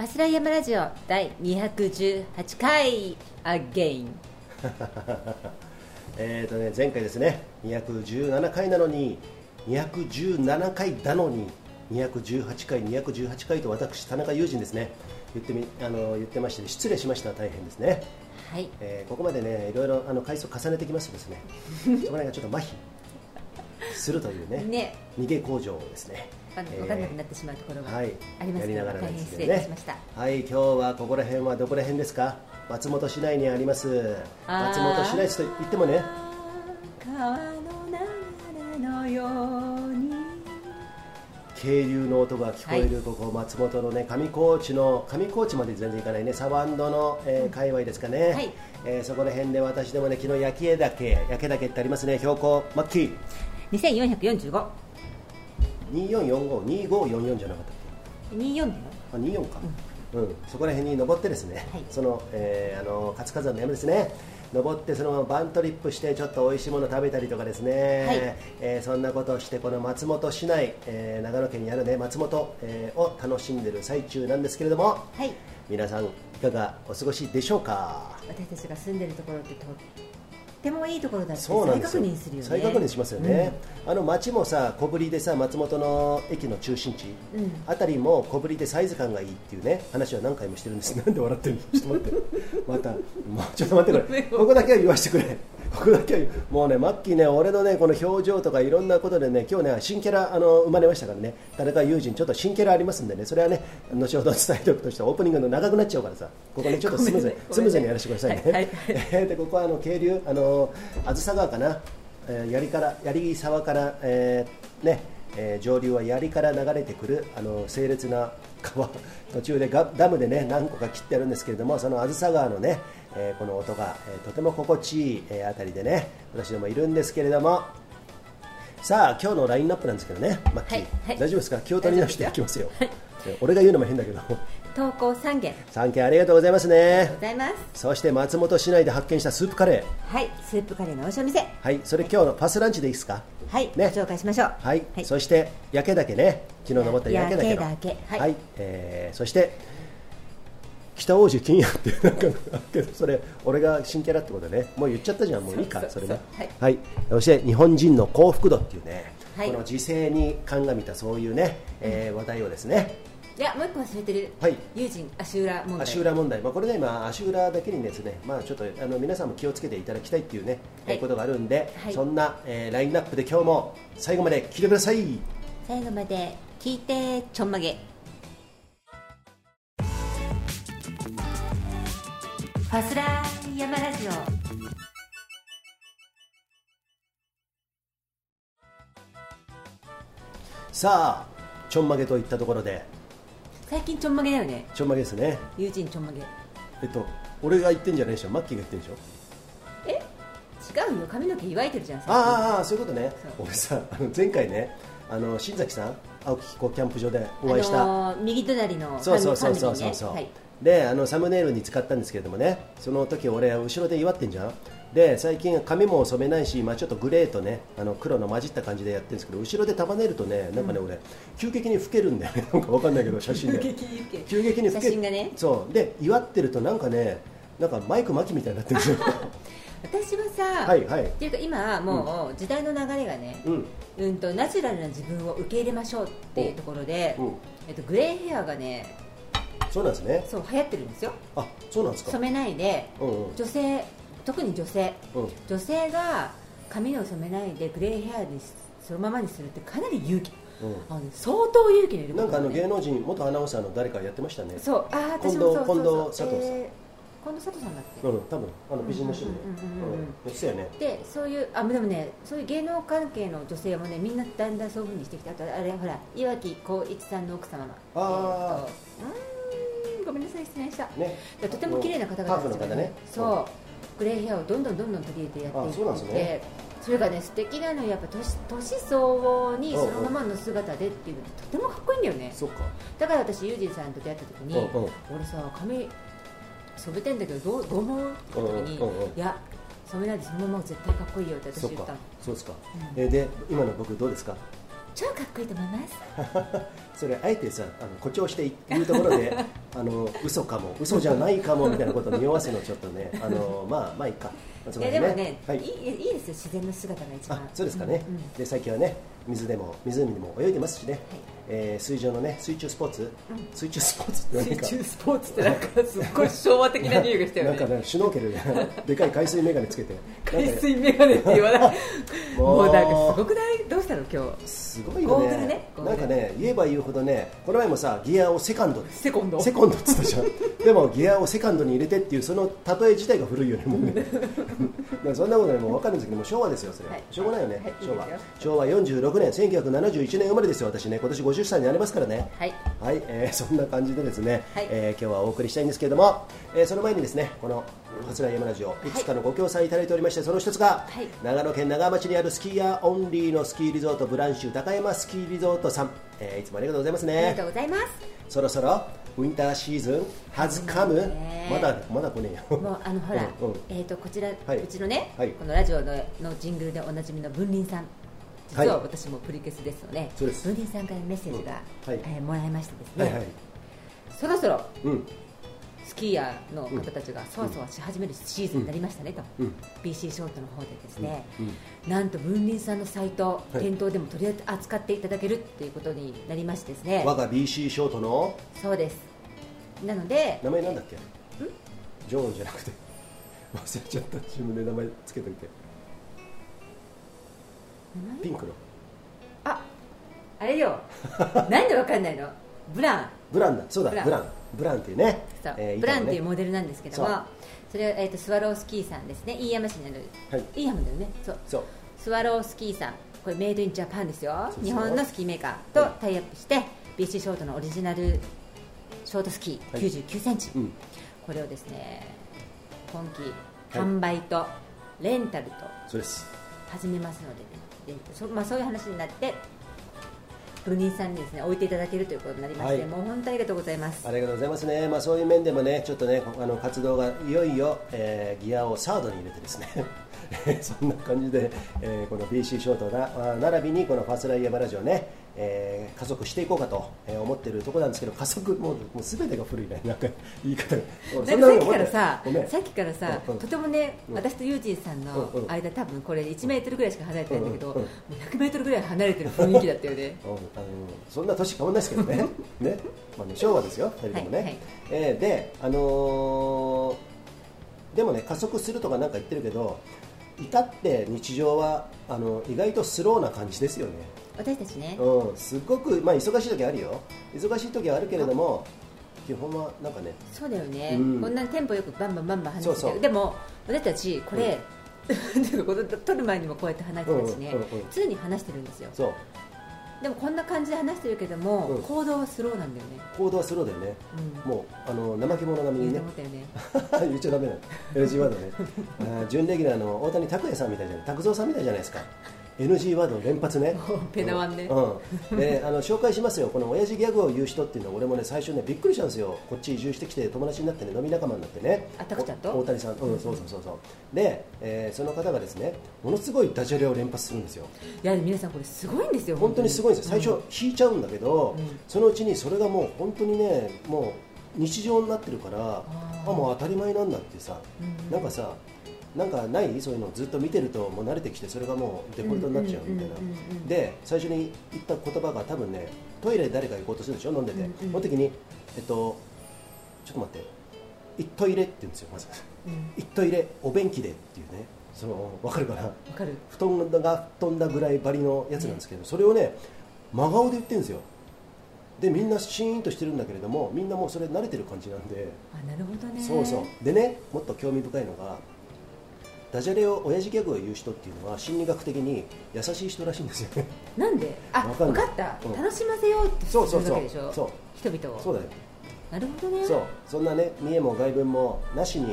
パスライヤマラジオ第218回アゲインえーとね前回ですね217回なのに217回だのに218回218回と私田中友人ですね。言ってみあの言ってまして失礼しました。大変ですね、はい。えーここまでねいろいろあの回数重ねてきますとですね。そこら辺がちょっと麻痺するというねね。逃げ工場ですね。分からなくなってしまうところがありますけど、大変失礼しました、ね、はい今日はここら辺はどこら辺ですか松本市内にあります。松本市内と言ってもね。川の流れのように。渓流の音が聞こえる、ここ松本のね上高地の上高地まで全然行かないねサバンドの、えー、界隈ですかね、はい、えー、そこら辺で私でもね昨日焼き岳焼け岳ってありますね。標高末期。2445 2445、2544じゃなかったっけ？24だよ。あ24か、うん、うん、そこら辺に登ってですね、はい、その、えー、あの活火山の山ですね。登ってそのままバントリップしてちょっと美味しいもの食べたりとかですね、はい、えー、そんなことをしてこの松本市内、えー、長野県にある、ね、松本、えー、を楽しんでる最中なんですけれども、はい、皆さんいかがお過ごしでしょうか？私たちが住んでるところってとってもいいところだってそうなん再確認するよね。再確認しますよね、あの街もさ小ぶりでさ松本の駅の中心地、うん。あたりも小ぶりでサイズ感がいいっていうね話は何回もしてるんです。なんで笑ってるの？ちょっと待って。またもうちょっと待ってくれ。ここだけは言わせてくれここだけもうねマッキーね俺のねこの表情とかいろんなことでね今日ね新キャラあの生まれましたからね。田中友人ちょっと新キャラありますんでね。それはね後ほど伝えておくとしてオープニングの長くなっちゃうからさ。ここねちょっとスムーズにね。スムーズにやらせてくださいね、はいはい。え ーでここはあの渓流あのあずさ川かな、えー、槍から槍沢から、えーねえー上流は槍から流れてくるあの清烈な川。途中でガダムでね何個か切ってあるんですけれどもそのあずさ川のね、えーこの音が、えーとても心地いい、えーあたりでね私どもいるんですけれども。さあ今日のラインナップなんですけどねマッキー、はいはい。大丈夫ですか？気を取り直していきますよ、えー俺が言うのも変だけど。投稿3件。3件ありがとうございますね。ございます。そして松本市内で発見したスープカレー。はいスープカレーのお店。はい、それ今日のパスランチでいいですか？はい、ね。ご紹介しましょう。はい、そして焼け岳ね、昨日登った焼け岳の。焼け岳は、はい。いえーそして。北王子金也ってなんかあるけどそれ俺が新キャラってことでね。もう言っちゃったじゃん。もういいか。それね。はい、そして日本人の幸福度っていうね、はい。この時勢に鑑みたそういうね、えー話題をですね。いやもう一個忘れてる、はい。友人足裏問題。足裏問題、まあ、これね、まあ、足裏だけにですね、まあ、ちょっとあの皆さんも気をつけていただきたいっていうね、えーはいことがあるんで、はい。そんな、えーラインナップで今日も最後まで聞いてください。最後まで聞いてちょんまげファスラー山ラジオ。さあちょんまげといったところで。最近ちょんまげだよね。ちょんまげですね。友人ちょんまげ。えっと俺が言ってんじゃないでしょ？マッキーが言ってんでしょ？え？違うよ。髪の毛祝いてるじゃんああああそういうことね。俺さあの前回ねあの新崎さん青木飛行キャンプ場でお会いした、あのー右隣のそうそうそうそうそう。そう、はいであのサムネイルに使ったんですけれどもねその時俺後ろで祝ってんじゃん。で最近髪も染めないし、まあ、ちょっとグレーとねあの黒の混じった感じでやってるんですけど後ろで束ねるとねなんかね、俺急激に老けるんだよね。なんかわかんないけど写真で。急激。に老けるね。そう。で祝ってるとなんかねなんかマイク巻きみたいになってるんですよ私はさ、はいはい。っていうか今はもう時代の流れがね、うん。うんとナチュラルな自分を受け入れましょうっていうところで、うん。えっと、グレーヘアがねそうなんですね。そう流行ってるんですよ。あそうなんですか。染めないでうんうん。女性特に女性。うん。女性が髪を染めないでグレーヘアにしそのままにするってかなり勇気。あのね相当勇気のいるなんかあの芸能能人元アナウンサーの誰かやってましたね。そう。あー私もそう近藤佐藤さん。えー近藤佐藤さんだっけ、うん多分あの美人の。人でねうんうん。ね。でそういうあでもねそういう芸能関係の女性もねみんなだんだんそういうふうにしてきて。あとあれほら岩城浩一さんの奥様のあえーごめんなさい失礼した。ね。でとても綺麗な方々ハーフの方ね。そう。グレーヘアをどんどんどんどん取り入れてやっていってですね。それがね素敵なのよやっぱ年年相応にそのままの姿でっていうのとてもかっこいいんだよね。そっか。だから私ユージンさんと出会った時に俺さ髪染めてんだけどどうどう思うって時にいや染めないでそのまま絶対かっこいいよって私言ったの。そうですか。うん。えで今の僕どうですか？超かっこいいと思います。それあえてさあの誇張して言うところで あの嘘かも嘘じゃないかもみたいなことを匂わせのちょっとねあの まあまあいいか。いやでもね、はい。い、いいいですよ自然の姿が一番。あそうですかね、うんうんで最近はね水でも湖でも泳いでますしね、えー水上のね水中スポーツ、水中スポーツ？って 何か？水中スポーツってなんかすっごい昭和的な匂いがしたよねなんかねシュノーケルで でかい海水眼鏡つけて。海水メガネって言わない。もうなんかすごくない？どうしたの今日？すごいよね。ね？なんかね言えば言うほどねこの前もさギアをセカンドセコンド。セコンドっつったじゃん。でもギアをセカンドに入れてっていうその例え自体が古いよねもうね。そんなことねもう分かるんですけどもう昭和ですよそれ、はい。しょうがないよね、はい。昭和。昭和46年1971年生まれですよ私ね。今年50歳になりますからね。はい。はい、えー そんな感じでですね、はい。えー今日はお送りしたいんですけれども、えーその前にですねこの「ファスラジオ」い。くつかのご協賛いただいておりましてその一つが、はい。長野県長浜町にあるスキーヤーオンリーのスキーリゾートブランシュ高山スキーリゾートさん、えーいつもありがとうございますありがねとうございます。そろそろウィンターシーズンハズカムね。まだまだ来ねえよ。もうあのほら、うんうん。えー、とこちら、はい。うちのね、はい。このラジオののジングルでおなじみの文林さん実ははい私もプリケスですので、そうです。文林さんからメッセージが、うん。はい。えーもらいましてですね、はいはい。そろそろうん。スキーヤーの方たちがそわそわし始めるシーズンになりましたねと、うん。BC ショートの方でですね、うん。なんと文林さんのサイト、い。店頭でも取り扱っていただけるっていうことになりましてですね。我が BC ショートの？そうです。なので名前なんだっけ？ジョーンじゃなくて。忘れちゃった。自分で名前つけといてピンクの。ああれよ。なんでわかんないの？ブラン。ブランだ。そうだブラン。ブラン。っていうね。そう。えーブランっていうモデルなんですけどもそれは、えー、とスワロースキーさんですね。飯山市にある、はい。飯山だよね。そう。そう。スワロースキーさん。これメイドインジャパンですよ。日本のスキーメーカーとタイアップして BC ショートのオリジナルショートスキーはい。9 9センチ、うん。これをですね今季はい。販売とレンタルと始めますので,、でそまあ、そういう話になってブニーさんにですね置いていただけるということになりまして、はい。もう本当にありがとうございます。ありがとうございますね、まあ、そういう面でもねちょっとねあの活動がいよいよ、えーギアをサードに入れてですね そんな感じで、えーこの BC ショートなあ並びにこのファスライヤマラジオね、えー加速していこうかと、えー思っているところなんですけど加速もうもう全てが古いね。なんか言い方が。俺なんかさっきからささっきからさ、うんうん。とてもね、うん私とユージンさんのうんうん。間、多分これ1メートルぐらいしか離れてないんだけど、もう100メートルぐらい離れてる雰囲気だったよね うんあのそんな年変わんないですけどね。ね、まあ、ね昭和ですよ、2人ともね。はいはい。えーで、あのーでもね、加速するとかなんか言ってるけど、至って日常はあの意外とスローな感じですよね、私たちね、うん、すごく、まあ、忙しい時あるよ、忙しい時はあるけれども、基本はなんかね、そうだよね、うん。こんなにテンポよくバンバンバンバン話してでも私たちこれ、うか この撮る前にもこうやって話してたしね、うんうんうん常に話してるんですよ。そう、でもこんな感じで話してるけども、うん。行動はスローなんだよね。行動はスローだよね、うん。もうあの怠け者並みにね。言ね。言っちゃダメなの NG ワードね。準レギュラーの大谷拓也さんみたいじゃない。拓三さんみたいじゃないですか NG ワードの連発ね。ペナワンね。うん、であの紹介しますよ。この親父ギャグを言う人っていうのは俺もね最初ねびっくりしたんですよ。こっち移住してきて友達になってね飲み仲間になってね。あ拓ちゃんと？お大谷さん。うんそうそうそうそう。で、えーその方がですねものすごいダジャレを連発するんですよ。いや皆さんこれすごいんですよ本当にすごいんですよ。最初引いちゃうんだけど、うん。そのうちにそれがもう本当にねもう日常になってるからあもう当たり前なんだってさ、うん。なんかさなんかない？そういうのずっと見てるともう慣れてきてそれがもうデフォルトになっちゃうみたいな。うんうんうんうんうんで最初に言った言葉が多分ねトイレで誰か行こうとするでしょ？飲んでて、うん。うんその時にえっとちょっと待って「いっと入れ」って言うんですよまず。うん「いっと入れお便器で」っていうね。その分かるかな？わかる。布団が布団だぐらいバリのやつなんですけど、それをね真顔で言ってるんですよ。でみんなシーンとしてるんだけれどもみんなもうそれ慣れてる感じなんで。あなるほどね。そうそう。でねもっと興味深いのがダジャレを親父ギャグを言う人っていうのは心理学的に優しい人らしいんですよね。なんで？あわか分かった、うん。楽しませようってするそうそうそうわけでしょ？そう人々を。そうだよなるほどね。そう。そんなね見栄も外文もなしに、ん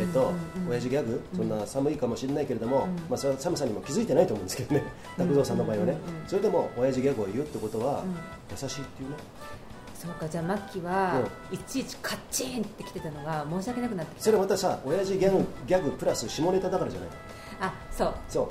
えっとうんうん。うん親父ギャグそんな寒いかもしれないけれども、うん。まあ、それは寒さにも気づいてないと思うんですけどね。拓三さんの場合はね、うん。うんうんうんそれでも親父ギャグを言うってことは、うん。優しいっていうねそうかじゃあマッキーは、いちいちカッチンってきてたのが申し訳なくなってきた。それまたさ親父ギャグギャグプラス下ネタだからじゃないあそう。そう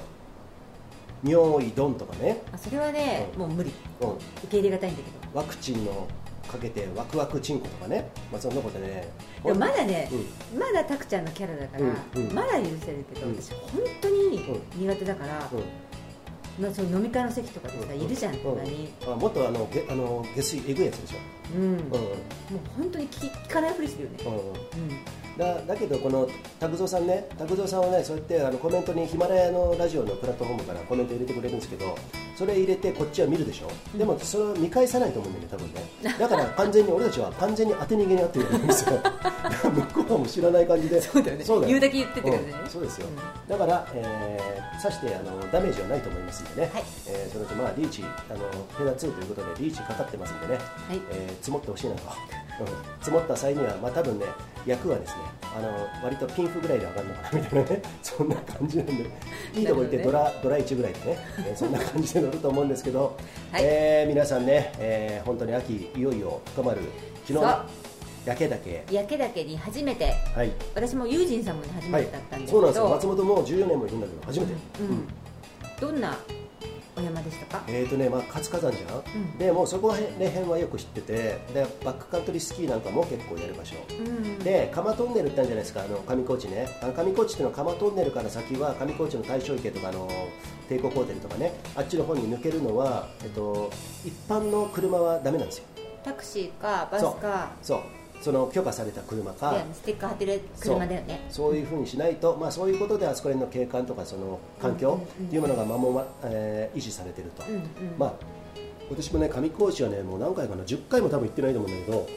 「尿意ドン」とかね、あそれはね、うん。もう無理。うん、受け入れがたいんだけど。ワクチンのかけてワクワクチンコとかね、まあ、そんなことでね。でもまだね、うまだタクちゃんのキャラだから、うん。うん。まだ許せるけど、うん。私本当に苦手だから、うんまあ、そういう飲み会の席とかでさ、うんいるじゃんたまに、あもっとあのげあの下水えぐいやつでしょ、うん。うんもう本当に聞聞かないふりするよね、うんうん。うんだだけどこの拓蔵さんね拓蔵さんはねそうやってあのコメントにヒマラヤのラジオのプラットフォームからコメント入れてくれるんですけどそれ入れてこっちは見るでしょ、でもそれを見返さないと思うんだよね多分ね。だから完全に俺たちは完全に当て逃げにあってるんですよ 向こうはもう知らない感じで。そうだよね。言うだけ言っててくれるね。うん。そうですよ、うん。だから、えー、さしてあのダメージはないと思いますんでね、はい。えーそのうちまあリーチあのペダ2ということでリーチかかってますんでね、はい。えー積もってほしいなと、うん、積もった際には、まあ、多分ね役はですねあの割とピンフぐらいで上がるのかなみたいなね そんな感じなんで いいとこ行ってドラ,、ドラ1ぐらいでね、えー そんな感じで乗ると思うんですけど、はい。えー皆さんね、えー本当に秋いよいよ深まる昨日焼けだけ焼けだけに初めて。はい。私もユージンさんもね初はいめてだったんですけそうど、なんですよ。松本も14年もいるんだけど初めて、うん。どんなお山でしたか、えーとねまあ、活火山じゃん、うん。でもうそこら辺はよく知っててでバックカントリースキーなんかも結構やる場所、うん。で鎌トンネルってあるじゃないですかあの上高地ね。あの上高地っていうのは鎌トンネルから先は上高地の大正池とかあの帝国ホテルとかね。あっちの方に抜けるのは、えっと、一般の車はダメなんですよ。タクシーかバスか。そうその許可された車か。でステッカー貼ってる車だよね。そう。いうふうにしないと、まあ、そういうことであそこら辺の景観とかその環境っていうものが守、まえー維持されてると、うんうん。まあ、私もね上高地はねもう何回かな10回も多分行ってないと思うんだけど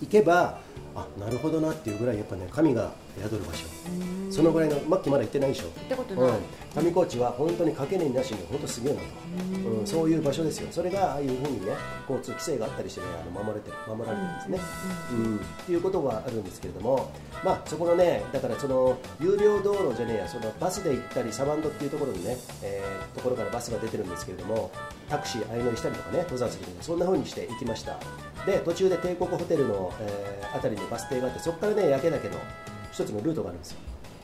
行けばあなるほどなっていうぐらいやっぱね神が宿る場所。うんそのぐらいのマッキーまだ行ってないでしょ。行ったことない、うん、上高地は本当にかけねえなしに本当すげえなと、うん、そういう場所ですよ。それがああいうふうにね交通規制があったりしてねあの守れて守られてるんですね、うんっていうことがあるんですけれども、まあ、そこのねだからその有料道路じゃねえやそのバスで行ったりサバンドっていうところにね、えーところからバスが出てるんですけれどもタクシー相乗りしたりとかね登山するとかそんな風にして行きました。で途中で帝国ホテルの、えーあたりにバス停があってそこからね焼け岳の一つのルートがあるんですよ、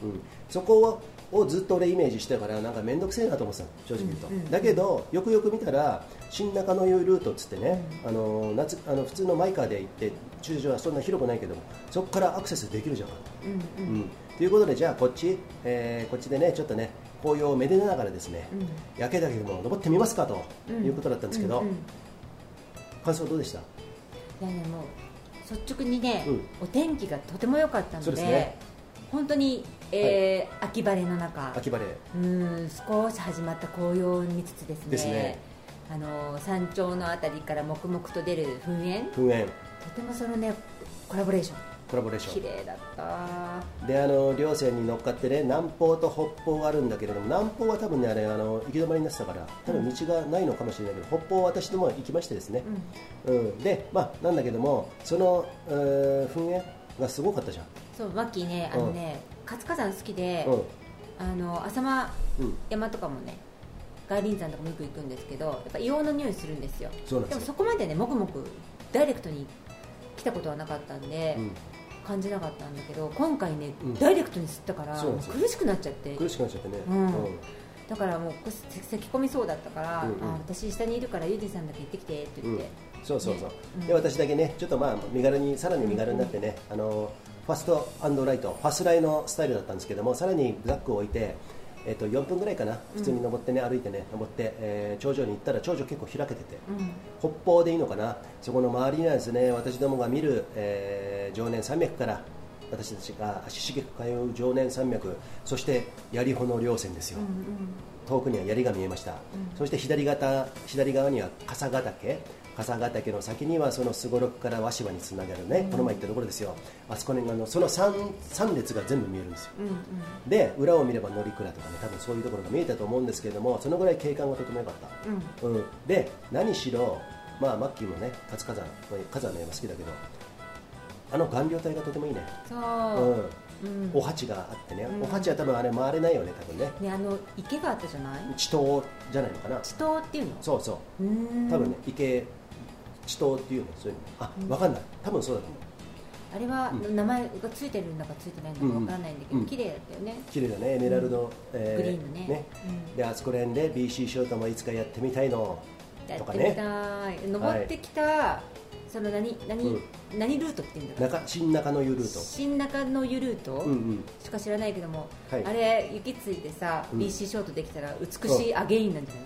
うん、そこををずっと俺イメージしてたからなんか面倒くせえなと思ってたの。正直言うと、うんうんだけどよくよく見たら新中野湯ルートっつってね、あの夏あの普通のマイカーで行って駐車場はそんな広くないけどもそこからアクセスできるじゃん。うんうん。うん、ということでじゃあこっち、えーこっちでねちょっとね紅葉をめでながらですね、うん。焼け岳でも登ってみますかとうん。いうことだったんですけど、うんうん。感想どうでした？いやねもう率直にね、うん。お天気がとても良かったのそうでですね本当に、えー秋晴れの中。秋晴れ。うん少し始まった紅葉を見つつですね。ですね。あの山頂のあたりから黙々と出る噴煙。噴煙。とてもそのねコラボレーション。コラボレーショ綺麗だった。ンであの稜線に乗っかってね南方と北方があるんだけれども南方は多分ねあれあの行き止まりになってたから多分道がないのかもしれないけど、北方は私ども行きましてですね、うん。でまあなんだけどもその、えー噴煙がすごかったじゃんそうマッキーねあのね、活火山好きで、うん。あの浅間うん。山とかもね外輪山とかもよく行くんですけどやっぱ硫黄の匂いするんですよ。でもそこまでねもくもくダイレクトに来たことはなかったんで、うん。感じなかったんだけど今回ね、うん。ダイレクトに吸ったから苦しくなっちゃって。苦しくなっちゃってね、うん。だからもうせ咳込みそうだったから、うんうん。あ私下にいるからユージさんだけ行ってきてって言って、そうそうそう、ね。うん。で私だけねちょっとまあ身軽にさらに身軽になってね、あのファストライトファスライのスタイルだったんですけどもさらにブラックを置いてえっと4分ぐらいかな普通に登ってね、歩いてね登って、えー頂上に行ったら頂上結構開けてて、うん。北方でいいのかなそこの周りにはですね私どもが見る、えー常年山脈から私たちが足しげく通う常年山脈そして槍穂の稜線ですよ、うん遠くには槍が見えました、そして左肩左側には笠ヶ岳笠ヶ岳の先にはそのすごろくから鷲羽につながるね、この前行ったところですよ。あそこにあのその 3, 3列が全部見えるんですよ。うんうん。で裏を見れば乗鞍とかね多分そういうところが見えたと思うんですけれどもそのぐらい景観がとても良かった、うん。で何しろ、まあ、マッキーもね活火山火山の山好きだけどあの顔料体がとてもいいね、そう、うん。うん。お鉢があってね、うん。お鉢は多分あれ回れないよね多分ね。ねあの池があったじゃない？地頭じゃないのかな。地頭っていうの？そうそう。多分ね池地頭っていうのそういうの。あ分かんない。多分そうだと思う。あれは、うん。名前がついてるんだかついてないんだかわからないんだけど、うん。綺麗だったよね。綺麗だね。エメラルド、えグリーンのね。うん。であそこら辺で BC ショートもいつかやってみたいの。やってみとかね。たい。登ってきたその何何、うん。何ルートって言うんだろう。中新中野湯ルート。新中野湯ルート、うんうん。しか知らないけども、はい。あれ雪ついてさ、うん。BC ショートできたら美しいアゲインなんじゃない、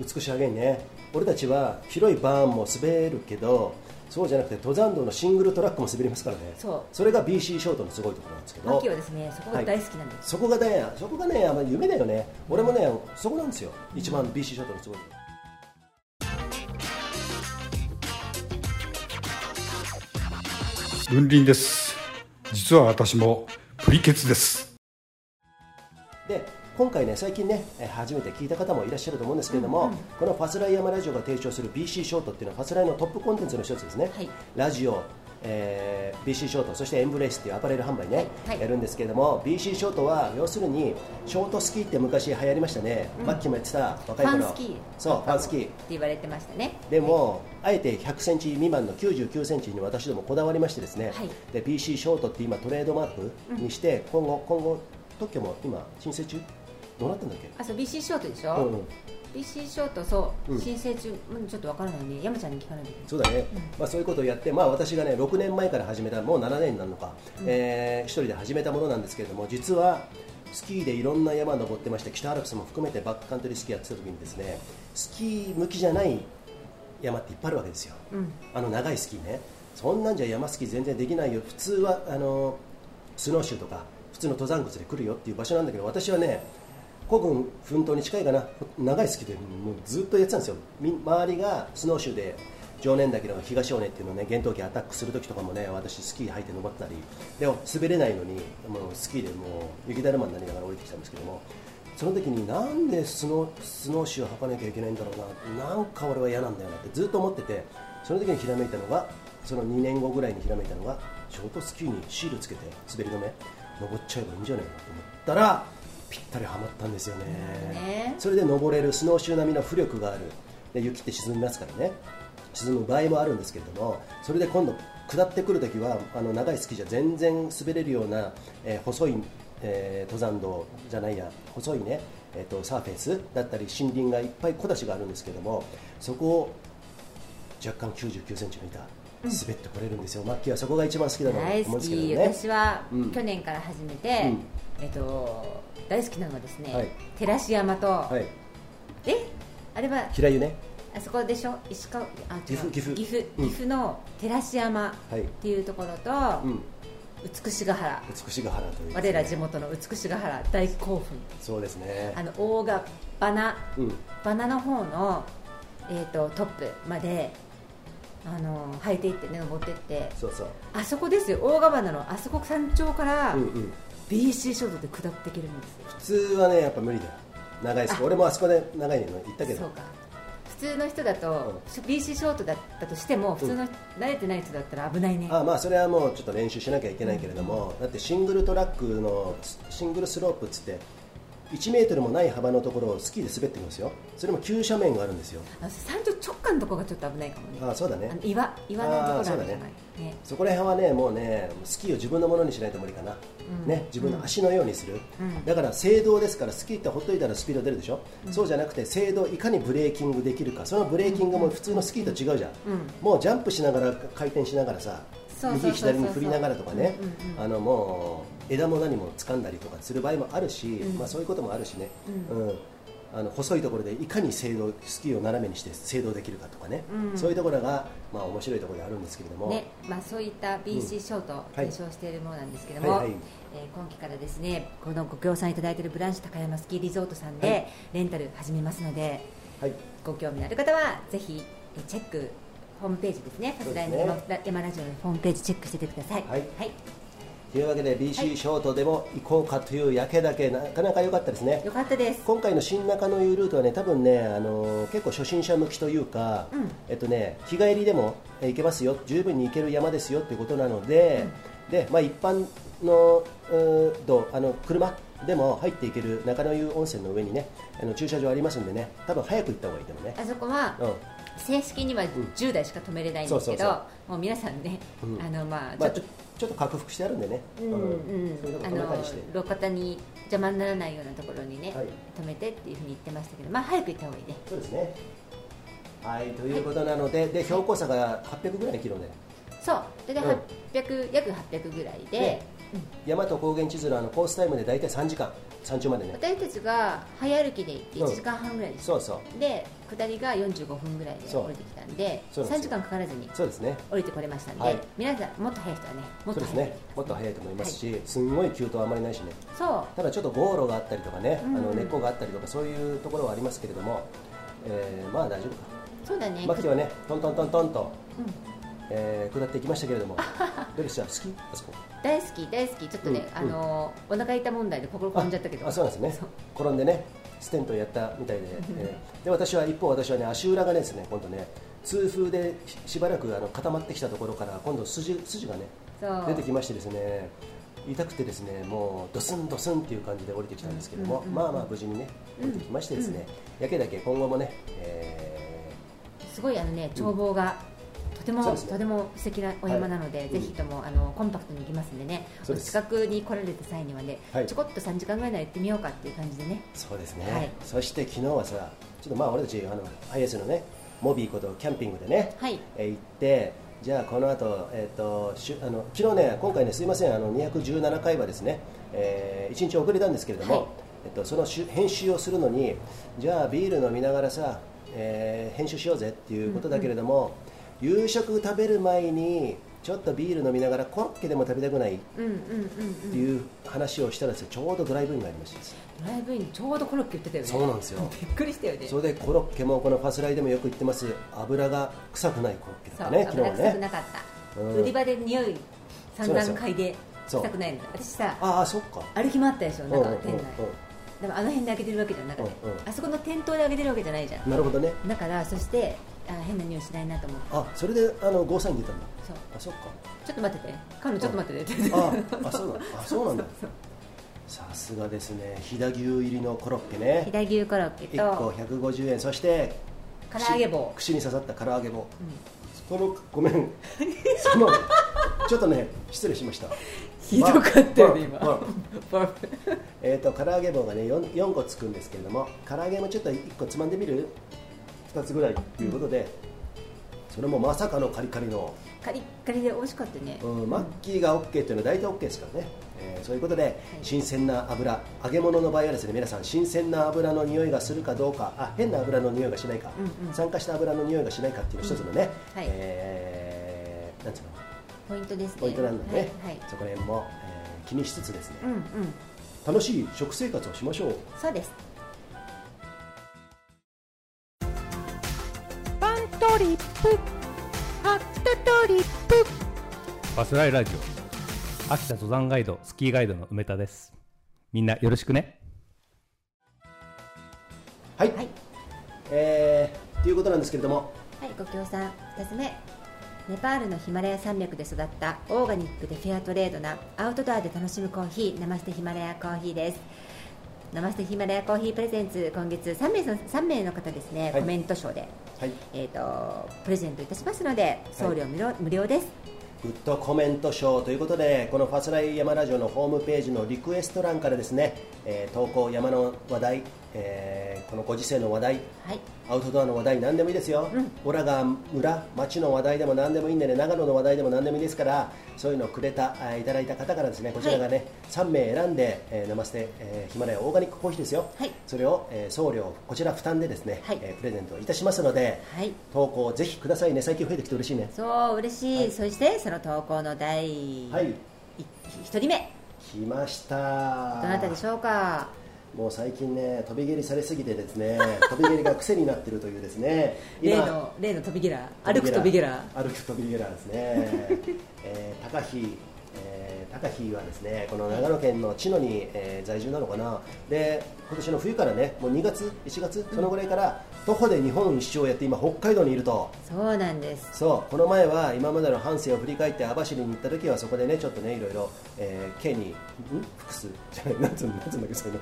美しいアゲインね俺たちは広いバーンも滑るけどそうじゃなくて登山道のシングルトラックも滑りますからね。そう。れが BC ショートのすごいところなんですけど。マキはですね。そこが大好きなんです、そこがねそこがねあの夢だよね。俺もねそこなんですよ。一番 BC ショートのすごい雲林です。実は私もプリケツです。で今回ね最近ねえー初めて聞いた方もいらっしゃると思うんですけれども、このファスライヤマラジオが提唱する BC ショートっていうのはファスライのトップコンテンツの一つですね、はい。ラジオ、えー BC ショートそしてエンブレイスっていうアパレル販売ね、はい。はいやるんですけれども BC ショートは要するにショートスキーって昔流行りましたね、マッキーもやってた若い頃。ファンスキー。そうファンスキー。って言われてましたね。でも、あえて100センチ未満の99センチに私どもこだわりましてですね、はい。で BC ショートって今トレードマークにして、今後今後特許も今申請中？どうなったんだっけ？あそう BC ショートでしょ、うんうん。BC ショートそう、うん。申請中うんちょっとわからないね。山ちゃんに聞かないといけないそうだね、まあ、そういうことをやって、まあ、私がね6年前から始めたもう7年になるのか、えー一人で始めたものなんですけれども実はスキーでいろんな山登ってまして北アルプスも含めてバックカントリースキーやってた時にですねスキー向きじゃない山っていっぱいあるわけですよ、うん。あの長いスキーね。そんなんじゃ山スキー全然できないよ。普通はあのスノーシューとか普通の登山靴で来るよっていう場所なんだけど私はね古軍奮闘に近いかな。長いスキーでもうずっとやってたんですよ。周りがスノーシューで常年岳の東尾根っていうのをね厳冬期アタックする時とかもね私スキー履いて登ったりでも滑れないのにもうスキーでもう雪だるまになりながら降りてきたんですけどもその時になんでスノースノーシューを履かなきゃいけないんだろうななんか俺は嫌なんだよなってずっと思っててその時にひらめいたのがその2年後ぐらいにひらめいたのがショートスキーにシールつけて滑り止め登っちゃえばいいんじゃないかと思ったらぴったりはまったんですよね。ね。それで登れるスノーシュー並みの浮力がある。で雪って沈みますからね。沈む場合もあるんですけれどもそれで今度下ってくるときはあの長いスキーじゃ全然滑れるような、えー細い、えー登山道じゃないや細いね、えー、とサーフェイスだったり森林がいっぱい小出しがあるんですけどもそこを若干9 9センチの板滑ってこれるんですよ、マッキーはそこが一番好きだと思うんですけどね。私はうん。去年から始めて、うん。えっと大好きなのはですね、はい。照山と、はい。え？あれは平湯ね。あそこでしょ？石川？あ岐阜岐阜。岐阜。うん。岐阜の照山はい。っていうところと、うん。美しが原。美しが原という、我ら地元の美しが原大興奮。そうですね。あの大がバナうん。バナの方の、えー、とトップまであの履いていってね登っていって。そうそう。あそこですよ。大ヶ花のあそこ山頂から、うんうん BC ショートで下っていけるんですよ。普通はねやっぱ無理だよ。長いですあ。俺もあそこで長いの行ったけど。そうか。普通の人だと、BC ショートだったとしても普通の、慣れてない人だったら危ないね。あまあそれはもうちょっと練習しなきゃいけないけれども、だってシングルトラックのシングルスロープっつって1メートルもない幅のところをスキーで滑っていくんですよ。それも急斜面があるんですよ。あ山頂直下のところがちょっと危ないかもね。あそうだね。岩岩のところじゃない。そうだね。そこら辺はねもうねスキーを自分のものにしないと無理かな、うん。ね、自分の足のようにする、うん。だから制動ですからスキーってほっといたらスピード出るでしょ、そうじゃなくて制動いかにブレーキングできるか。そのブレーキングも普通のスキーと違うじゃん、うん。もうジャンプしながら回転しながらさ右左に振りながらとかね。うんうんうん。あのもう枝も何も掴んだりとかする場合もあるし、うん。まあ、そういうこともあるしね、ううん。あの細いところでいかに制動スキーを斜めにして制動できるかとかね、うん。そういうところが、まあ、面白いところであるんですけれども、ねまあ、そういった BC ショートをはい。提唱しているものなんですけども、はいはい。えー今期からですねこのご協賛いただいているブランシュ高山スキーリゾートさんで、はい。レンタル始めますのではい。ご興味のある方はぜひえーチェックホームページですね。ファスラインの山ラジオのホームページチェックしててください。はいというわけで BC ショートでも行こうかというやけだけなかなか良かったですね。よかったです。今回の新中野湯ルートはね多分ねあの結構初心者向きというか、うん。えっとね日帰りでもえ行けますよ。十分に行ける山ですよということなので、でまあ一般のうーとあの車でも入っていける中野湯温泉の上にねあの駐車場ありますんでね多分早く行った方がいいと思うね。あそこはうん。正式には10台しか止めれないんですけど、もう皆さんね、うん。あのまあまあ、ちょっとちょっと克服してあるんでね、うんうん。そういうとこ止めたりして。路肩に邪魔にならないようなところにね、はい。止めてっていうふうに言ってましたけど、まあ早く行った方がいいね。そうですね。はいということなのでで標高差が800ぐらいキロで。そう。大体800、約800ぐらいで、で山と高原地図のあのコースタイムで大体3時間山頂までね。私たちが早歩きで行ってう。ん1時間半ぐらいです、そうそう。で下りが45分ぐらいで降りてきたんで3そうなんですよ。時間かからずにそうですね。降りてこれましたんで、はい。皆さんもっと早い人はねもっと早いそうですね。もっと早いと思いますし、すんごい急登はあまりないしね。そう。ただちょっと道路があったりとかね、うんあの根っこがあったりとかそういうところはありますけれども、えーまあ大丈夫か。そうだね。マッキーはねトントントントンと、うんえー下っていきましたけれども どうでした？好き？あそこ。大好き大好き。ちょっとね、うんあのお腹痛問題で心込んじゃったけど。あそうなんですね。転んでねステントやったみたいで、えーで私は一方私はね足裏がねですね今度ね痛風でししばらくあの固まってきたところから今度筋筋がね出てきましてですね痛くてですねもうドスンドスンっていう感じで降りてきたんですけども、うんうんうんまあまあ無事にね降りてきましてですね、やけだけ今後もね、えすごいあのね眺望が、とても、とても素敵なお山なので、はい。ぜひともあのコンパクトに行きますんでね。近くに来られた際にはね、はい。ちょこっと3時間ぐらいなら行ってみようかっていう感じでね。ーそうですね、はい。そして昨日はさちょっとまあ俺たちあの IS のねモビーことキャンピングでね、はい。えー行ってじゃあこの後、えー、としゅあの昨日ね今回ねすいませんあの217回はですね、え1日遅れたんですけれども、はい。えっと、その編集をするのにじゃあビール飲みながらさ、えー編集しようぜっていうことだけれども、夕食食べる前にちょっとビール飲みながらコロッケでも食べたくないっていう話をしたらですねちょうどドライブインがありましてですねドライブインちょうどコロッケ売ってたよね。そうなんですよ。びっくりしたよね。それでコロッケもこのファスライでもよく言ってます。油が臭くないコロッケだったね昨油臭く日ね。なかった、うん。売り場で匂い散々嗅いで臭くないの。私さああそっか。歩き回ったでしょなんか店内、でもあの辺で開けてるわけじゃなくて、うんうん。あそこの店頭で開けてるわけじゃないじゃん。なるほどね。だからそしてあ変な匂いしないなと思って。あそれであのゴーサイン出たんだ。そう。あそっか。ちょっと待ってて。彼女ちょっと待ってて。ああそうなんだあ そうなんだ。さすがですね。飛騨牛入りのコロッケね。飛騨牛コロッケ1個と150円。そして唐揚げ棒。串に刺さった唐揚げ棒、そのごめん。そのちょっとね失礼しました。ひどかったよね今。えー、と唐揚げ棒がね 4, 4個つくんですけれども唐揚げもちょっと1個つまんでみる？2つぐらいということで、それもまさかのカリカリの、カリッカリで美味しかったね、うん、マッキーが OK っていうのは大体 OK ですからね、えーそういうことで、新鮮な油。揚げ物の場合はですね皆さん新鮮な油の匂いがするかどうか。あ変な油の匂いがしないか、うんうん。酸化した油の匂いがしないかっていうの一つのね、はい。えーなんつうの？ポイントですね。ポイントなんでね、はい、はい。そこら辺も、えー気にしつつですね、うんうん。楽しい食生活をしましょう。そうですトリップ。ハットトリップ。バスライラジオ。秋田登山ガイドスキーガイドの梅田です。みんなよろしくね。はい、はい。えー、ということなんですけれども。はい、ご協賛。2つ目。ネパールのヒマラヤ山脈で育ったオーガニックでフェアトレードなアウトドアで楽しむコーヒーナマステヒマラヤコーヒーですナマステヒマラヤコーヒープレゼンツ今月3名さん3名の方ですね、はい。コメント賞で、はい。えー、とプレゼントいたしますので送料無料,、無料です。グッドコメント賞ということでこのファスライ山ラジオのホームページのリクエスト欄からですね、えー投稿山の話題、えーこのご時世の話題はい。アウトドアの話題何でもいいですよ、うん。オラが村町の話題でも何でもいいんでね長野の話題でも何でもいいですからそういうのをくれたあいただいた方からですねこちらがね、3名選んで、えー、ナマステ、えーヒマラヤオーガニックコーヒーですよ、はい。それを、えー送料こちら負担でですね、はい。えープレゼントいたしますのではい。投稿ぜひくださいね。最近増えてきて嬉しいね。そう嬉しい、はい。そしてその投稿の第はい。1人目。来ました。どなたでしょうか？もう最近ね飛び蹴りされすぎてですね 飛び蹴りが癖になってるというですね例の例の飛びゲラー歩く飛びゲラー歩く飛びゲラーですね、えー、高飛えー高飛はですねこの長野県の茅野に、えー在住なのかな。で今年の冬からねもう2月1月そのぐらいから徒歩で日本一周をやって今北海道にいると。そうなんです。そうこの前は今までの半生を振り返って網走に行った時はそこでねちょっとねいろいろ、えー、県にん？複数？じゃないなんつうのなんつうんだっけそういうの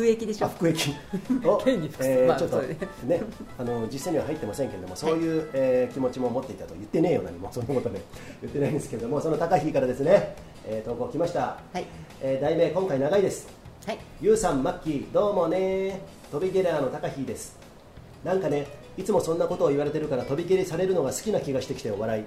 服役でしょ。あ服役。をえーまあちょっとねねあの実際には入ってませんけれどもそういう、えー気持ちも持っていたと言ってねえよ何も そんなことね言ってないんですけれどもその高飛からですね、えー投稿来ました、はい。えー題名今回長いです。はい。ゆうさんマッキーどうもね。飛びゲラーの高飛です。なんかねいつもそんなことを言われてるから飛び蹴りされるのが好きな気がしてきて笑い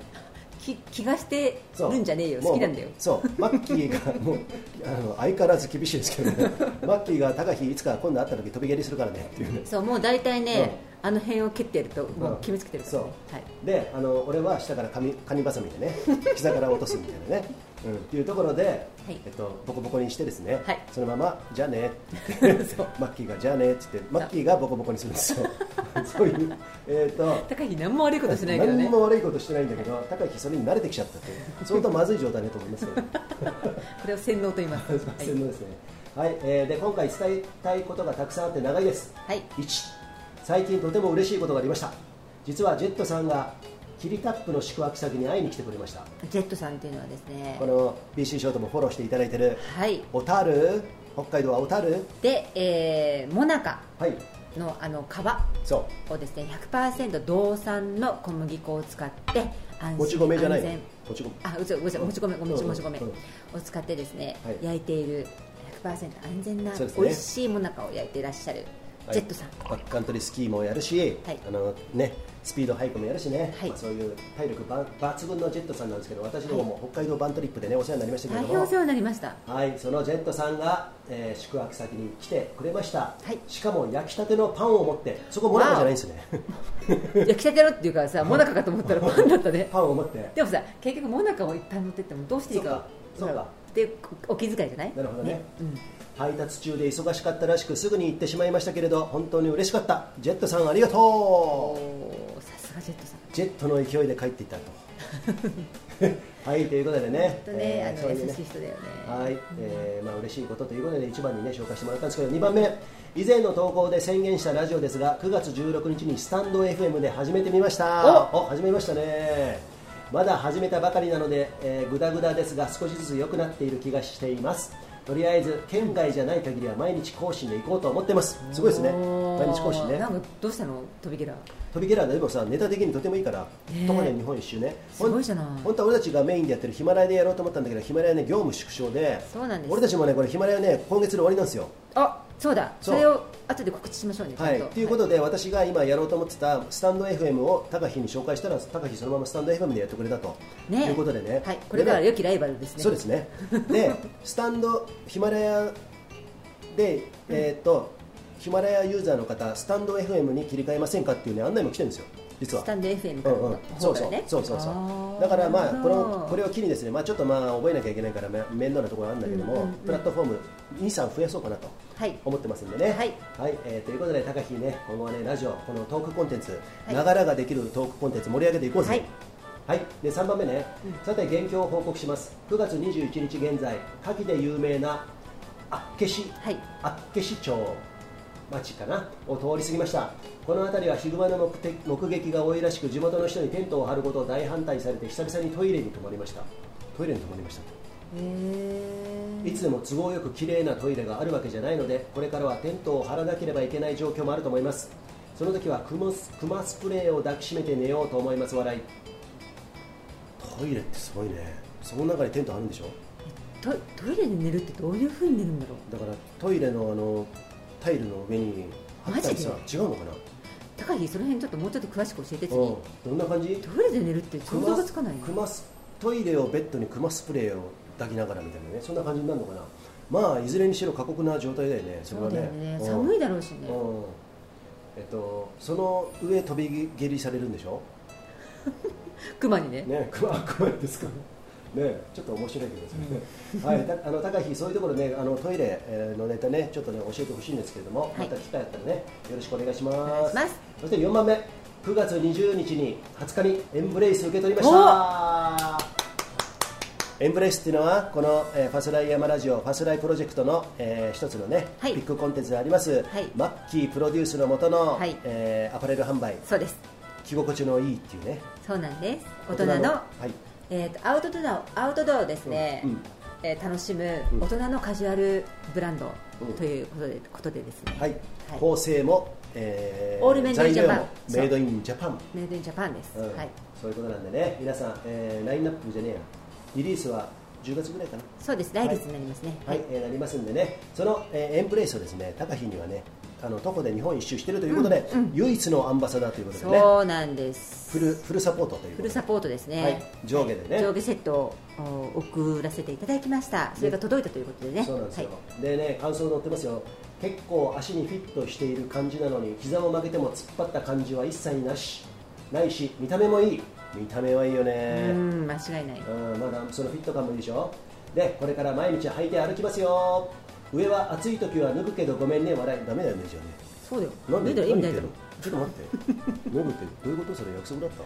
き気がしてるんじゃねえよ。好きなんだよ。そう。マッキーがもうあの相変わらず厳しいですけどね。マッキーが高木いつか今度会った時飛び蹴りするからね。っていうね。そうもう大体ね、あの辺を蹴ってやるともううん決めつけてるから、ねそう。はい、であの俺は下からカミカニバサミでね膝から落とすみたいなね、うん、っていうところで、いえっと、ボコボコにしてですね、はい。そのままじゃあね ってマッキーがじゃあねって言ってマッキーがボコボコにするんですよ。そう。いうえっ、と高木何も悪いことしてないけどね。何も悪いことしてないんだけど高木それに慣れてきちゃったって相当まずい状態だと思いますけど これを洗脳と言います、はい洗脳ですね。はい、えーで今回伝えたいことがたくさんあって長いです。はい。1最近とても嬉しいことがありました。実はジェットさんがキリカップの宿泊先に会いに来てくれました。ジェットさんっていうのはですねこの BC ショートもフォローしていただいてるはい。小樽？北海道は小樽？で、えー、モナカはい。のあの皮をですね100%道産の小麦粉を使って安心もち米じゃないの？もち米。あうちごめんもち米ごめんうんもち米うん。を使ってですね、はい。焼いている。100%安全な美味しいもなかを焼いていらっしゃるジェットさん、バックカントリースキーもやるし、はい。あのね、スピードハイクもやるしね、はい。まあ、そういう体力ば抜群のジェットさんなんですけど私どもも北海道バントリップでねお世話になりましたけれども。大変お世話になりました。はい、そのジェットさんが、えー宿泊先に来てくれました、はい。しかも焼きたてのパンを持ってそこモナカじゃないんですよね焼きたてろっていうからさモナカかと思ったらパンだったね。パンを持って。でもさ結局モナカをいっぱい持ってってもどうしていいかそうかそうかでお気遣いじゃない？なるほどね。うん。配達中で忙しかったらしくすぐに行ってしまいましたけれど本当に嬉しかった。ジェットさんありがとおうーさすがジェットさん。ジェットの勢いで帰っていったと。はいということでね。優しい人だよね。はい、えーまあ嬉しいことということで1番にね紹介してもらったんですけど2番目以前の投稿で宣言したラジオですが9月16日にスタンド FM で始めてみました。お始めましたねまだ始めたばかりなので、えー、グダグダですが少しずつ良くなっている気がしています。とりあえず県外じゃない限りは毎日更新で行こうと思ってます。すごいですね。毎日更新ね。なんかどうしたの？飛びゲラ飛びゲラーでもさネタ的にとてもいいから、ねえ。とかね日本一周ね。すごいじゃない。本当は俺たちがメインでやってるヒマラヤでやろうと思ったんだけどヒマラヤね業務縮小でそうなんです。俺たちもねこれヒマラヤね今月で終わりなんですよ。あそうだ。それを後で告知しましょうねちゃはいんと。ということで、私が今やろうと思ってたスタンド FM を高木に紹介したら高木そのままスタンド FM でやってくれたと、ね。いうことでね、はい、これから良きライバルですね。そうですね。でスタンドヒマラヤで、えーっとヒマラヤユーザーの方スタンド FM に切り替えませんかっていうね案内も来てるんですよ。実は。スタンド FM からのうんうん、そうそう。そうそうそう。だからまあこのこれを機にですねまあちょっとまあ覚えなきゃいけないからめ面倒なところあるんだけども、うんうんうん。プラットフォーム23増やそうかなとはい。思ってますんでね。はい。えーということで高木ね今後はねラジオこのトークコンテンツはい。ながらができるトークコンテンツ盛り上げていこうぜ。はい。はい、で3番目ね、さて現況を報告します。9月21日現在牡蠣で有名な厚岸はい。厚岸町町かな？を通り過ぎました。この辺りはヒグマの目的目撃が多いらしく地元の人にテントを張ることを大反対されて久々にトイレに泊まりました。トイレに泊まりました。へいつでも都合よく綺麗なトイレがあるわけじゃないのでこれからはテントを張らなければいけない状況もあると思います。その時はクマスクマスプレーを抱きしめて寝ようと思います笑い。トイレってすごいね。その中にテントあるんでしょ？トトイレで寝るってどういうふうに寝るんだろう？だからトイレのあのタイルの上に貼ったりさマ違うのかな？高木その辺ちょっともうちょっと詳しく教えて次。うん。どんな感じ？トイレで寝るって想像がつかないね。クマストイレをベッドにクマスプレーを抱きながらみたいなねそんな感じになるのかな。まあいずれにしろ過酷な状態だよねそれはそうだよね。ね寒いだろうしね。うん。えっとその上飛び蹴りされるんでしょ？熊にね。ねクマクマですか？ねちょっと面白いけどですね、はいたあの高木そういうところねあのトイレえーのネタねちょっとね教えてほしいんですけれども、はい。また機会あったらねよろしくお願いします。お願いします。そして4番目9月20日に20日にエンブレイス受け取りましたエンブレイスっていうのはこの、えーファスライヤマラジオファスライプロジェクトの、えー一つのね、はい。ビッグコンテンツであります、はい。マッキープロデュースのもとの、はい。えーアパレル販売。そうです。着心地のいいっていうね。そうなんです。大人のはい。えーとアウトドアアウトドアをですね、うんうん。えー楽しむうん。大人のカジュアルブランドうん。ということで,、ことでですね、はい、はい。構成も、え all made in Japan。made in Japan、made in Japan です、うん。はい、そういうことなんでね。皆さん、えーラインナップじゃねえやリリースは10月ぐらいかな。そうです。来月になりますね。はい、えーなりますんでね。その、えーエンプレイスをですね高飛にはねあの徒歩で日本一周しているということで、唯一のアンバサダーということでね。そうなんです。フルフルサポートというフルサポートですね、はい。上下でね。上下セットをお送らせていただきました。それが届いたということでね。そうなんですよ、はい。でね感想載ってますよ。結構足にフィットしている感じなのに膝を曲げても突っ張った感じは一切なし。ないし見た目もいい見た目はいいようねん間違いない。うんまだそのフィット感もいいでしょ。でこれから毎日履いて歩きますよ。上は暑い時は脱ぐけどごめんね笑い。ダメだよねじゃあね。そうだよ。なんで？言ってんの？ちょっと待って。脱ぐってどういうこと？それ約束だった？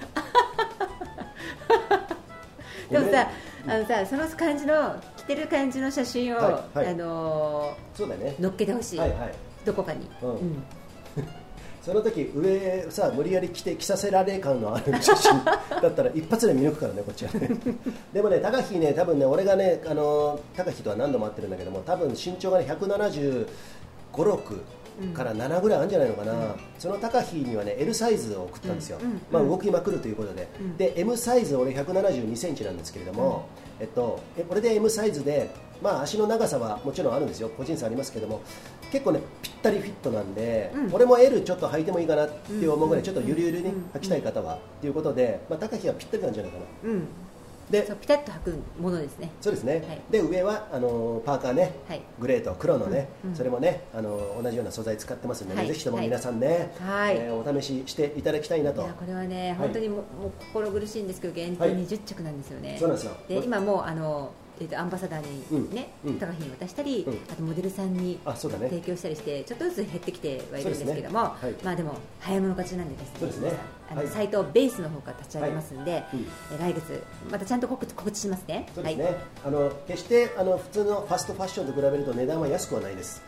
でもさあのさその感じの着てる感じの写真を、はいはいあのそうだねー乗っけてほしい、はいはいどこかに、うんうんその時上さ無理やり着て着させられ感のある写真だったら 一発で見抜くからねこっちはね。でもね高木ね多分ね俺がねあの高木とは何度も会ってるんだけども多分身長がね175、6から7ぐらいあるんじゃないのかな、その高木にはね L サイズを送ったんですよ、うん。うん。まあ、動きまくるということで、で M サイズ俺172センチなんですけれども、えっと、えこれで M サイズで、まあ、足の長さはもちろんあるんですよ。個人差ありますけども結構ねぴったりフィットなんで、うん。俺も L ちょっと履いてもいいかなって思うぐらいちょっとゆるゆるにうん。履きたい方はということで、まあ、高木はぴったりなんじゃないかな。うんでそうピタッと履くものですね。そうですね、はい。で上はあのパーカーね、はい。グレーと黒のね、うんうん。それもねあの同じような素材使ってますんでね、はい。ぜひとも皆さんね、はい。えーお試ししていただきたいないとやこれはね、はい。本当にもうもう心苦しいんですけど限定はい。20着なんですよね、そうなんですよ。で今もうあの、えー、とアンバサダーにね、うん。うん。高木に渡したり、うん。あとモデルさんに提供したりしてちょっとずつ減ってきてはいるんですけども、まあでも早物勝ちなんでですね。あの、はい。サイトベースの方から立ち上げますんで、うん。え来月またちゃんと告知しますね。そうですね、はい、あの決してあの普通のファストファッションと比べると値段は安くはないです。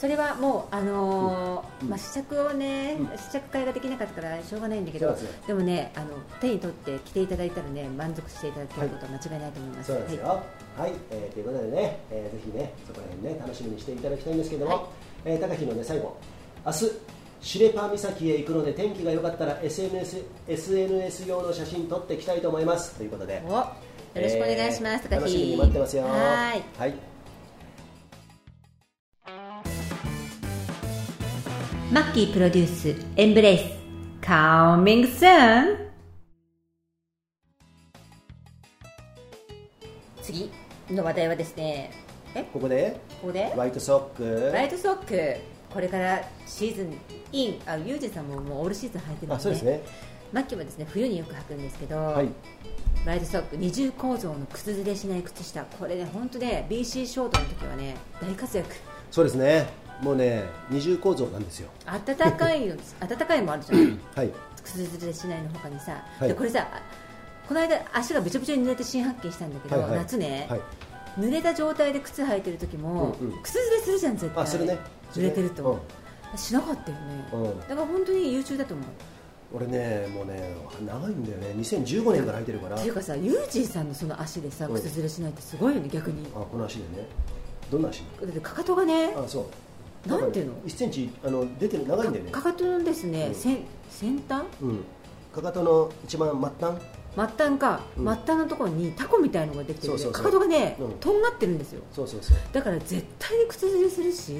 それはもうあのまあ試着をね、うん。試着会ができなかったからしょうがないんだけどでもねあの手に取って着ていただいたらね満足していただけることは間違いないと思います、そうなんですよ。はい、えーということでね、えーぜひね、そこら辺ね、楽しみにしていただきたいんですけども、はい。えー高木のね、最後、明日、シレパ岬へ行くので、天気が良かったら SNS, SNS 用の写真撮っていきたいと思います。ということで、およろしくお願いします、高木。えー楽しみに待ってますよ。はーい。はい。マッキープロデュースエンブレイス。Coming soon! 次の話題はですねえ？ここで、ここで？ホワイトソック。ライトソックこれからシーズンインあユージさんももうオールシーズン履いてるのあ、そうですね。マッキーはですね冬によく履くんですけど、はい。ライトソック二重構造の靴ずれしない靴下これね本当ね BC ショートの時はね大活躍そうですね。もうね、二重構造なんですよ。暖かいの暖 かいもあるじゃんはい。靴ずれしないの他にさ、はいでこれさこの間足がべちょべちょに濡れて新発見したんだけど、はいはい。夏ね、はい。濡れた状態で靴履いてる時も、うんうん。靴ずれするじゃん絶対。あ、するね。濡れてると、うん。しなかったよね、うん。だから本当に優秀だと思う。俺ね、もうね、長いんだよね。2015年から履いてるから。っていうかさユージーさんのその足でさうん。靴ずれしないってすごいよね逆に。あこの足でね。どんな足？だってかかとがねあそう。なんていうの？1センチあの出てる長いんだよね。かかとのですね、うん。先先端？うん。かかとの一番末端？末端か、うん。末端のところにタコみたいのができてるんでかかとがね、うん。とんがってるんですよ。そうそうそう。だから絶対に靴ずれするし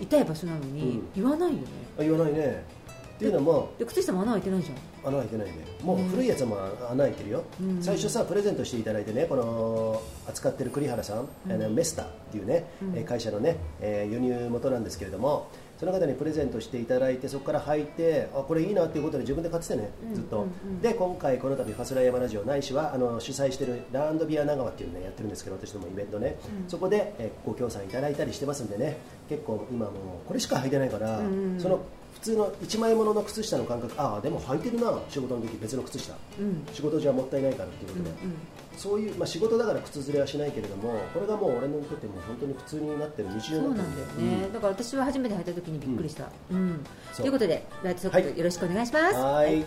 痛い場所なのに、うん。言わないよね。あ言わないね。っていうのもで靴下も穴開いてないじゃん。穴開いてないね。もう古いやつも穴開いてるよ、うん。最初さプレゼントしていただいてねこの扱ってる栗原さん、うん。あのメスタっていうね、う会社のね、えー輸入元なんですけれどもその方にプレゼントしていただいてそこから履いてあこれいいなっていうことで自分で買っててねうんずっと、うんうん。で今回この度ファスライヤマラジオないしはあの主催してるランドビア長川っていうのねやってるんですけど私どもイベントね、うん。そこで、えーご協賛いただいたりしてますんでね。結構今もうこれしか履いてないから、うん。うんその普通の1枚ものの靴下の感覚ああでも履いてるな仕事の時別の靴下。うん。仕事じゃもったいないからっていううんことで、そういう、まあ、仕事だから靴ずれはしないけれどもこれがもう俺にとっても本当に普通になってる日常そうになってるなんだよね、だから私は初めて履いた時にびっくりした、うん。ということでライトソック、はい。よろしくお願いします。はい。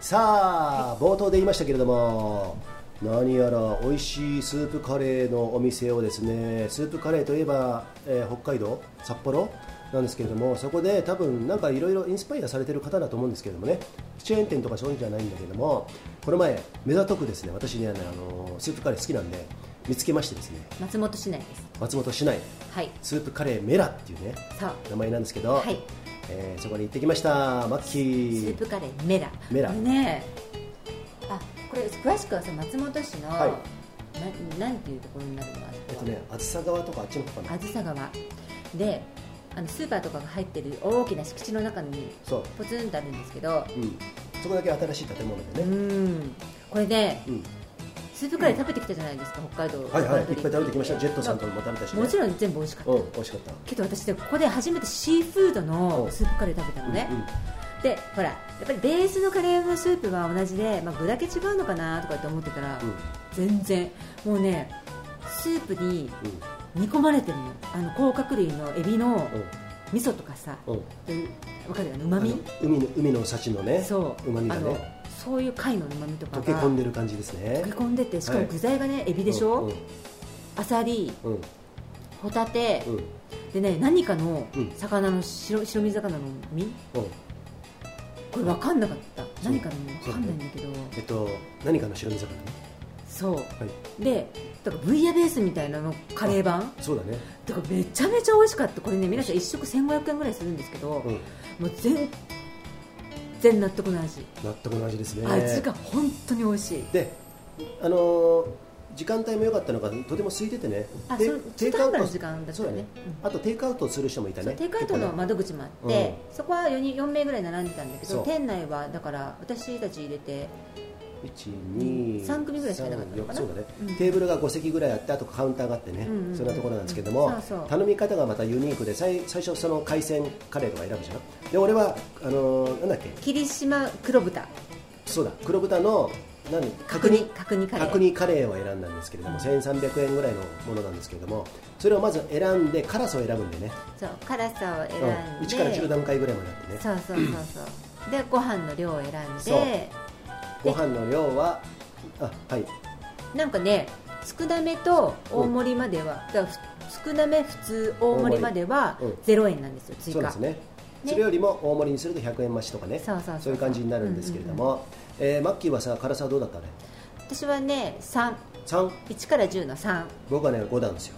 さあ冒頭で言いましたけれども何やら美味しいスープカレーのお店をですねスープカレーといえば、えー北海道札幌なんですけれどもそこで多分なんかいろいろインスパイアされてる方だと思うんですけれどもねチェーン店とかそういうんじゃないんだけどもこの前目ざとくですね私ねあのスープカレー好きなんで見つけましてですね。松本市内です。松本市内。はい。スープカレーメラっていうね名前なんですけど、はい。えーそこに行ってきましたマッキスーープカレーメラ。メラ。ねあこれ詳しくはさ松本市の、はい。ななんていうところになるのえっとねあずさ川とかあっちの方かな。あずさ川。であのスーパーとかが入ってる大きな敷地の中にそう、ポツンとあるんですけどうん、そこだけ新しい建物うでね、ん。これねうん。スープカレー食べてきたじゃないですか北海道はいはい。いっぱい食べてきました。ジェットさんとも食べたし、ね、もちろん全部美味しかった、うん美味しかった。けど私ねここで初めてシーフードのうん。スープカレー食べたのね、うんうん。でほらやっぱりベースのカレーのスープは同じで、まあ、具だけ違うのかなとかって思ってたら、全然もうねスープに煮込まれてるの。あの甲殻類のエビの味噌とかさ。うん。かるよね？うまみ海の海の幸のね。そう。まみがね。そういう貝のうまみとか溶がけ込んでる感じですね。溶け込んでてしかもはい。具材がねエビでしょ、うんアサリうん。うんホタテ、うん。でね何かのうん。魚の白白身魚の身？うん。これ分かんなかった。何かの身？分かんないんだけど。えっと何かの白身魚？ねそう。はい。でだからブイヤベースみたいなのカレー版？そうだね。だからめちゃめちゃ美味しかった。これね皆さん1食1500円ぐらいするんですけど、うん。もう全然納得の味、納得の味ですね。味が本当に美味しい。であのー時間帯も良かったのがとても空いててね。テあそうテイクアウト時間だったよね。そうだね、あとテイクアウトする人もいたね。テイクアウトの窓口もあって、そこは 4, 人4名ぐらい並んでたんだけど店内はだから私たち入れて1 2三組ぐらいしかいなかったのかな？そうだね、うん。テーブルが5席ぐらいあってあとカウンターがあってね、うんうんうん。そんなところなんですけども、頼み方がまたユニークで最最初その海鮮カレーとか選ぶじゃんで俺はあのーなんだっけ？霧島黒豚。そうだ。黒豚の何？角煮？角煮？カレー。角煮カレーを選んだんですけれども、1300円ぐらいのものなんですけれどもそれをまず選んで辛さを選ぶんでね、そう辛さを選んで、うん、1から10段階ぐらいまであってね。そうそうそうそう。でご飯の量を選んそう。でご飯の量はあはい。なんかね少なめと大盛りまでは、だからふ少なめ普通大盛りまではうん。0円なんですよ追加。そうですね。それよりも大盛りにすると100円増しとかね。そうそうそうそう。いう感じになるんですけれども、えーマッキーはさ辛さはどうだったね？私はね31 3から10の3僕はね5段ですよ。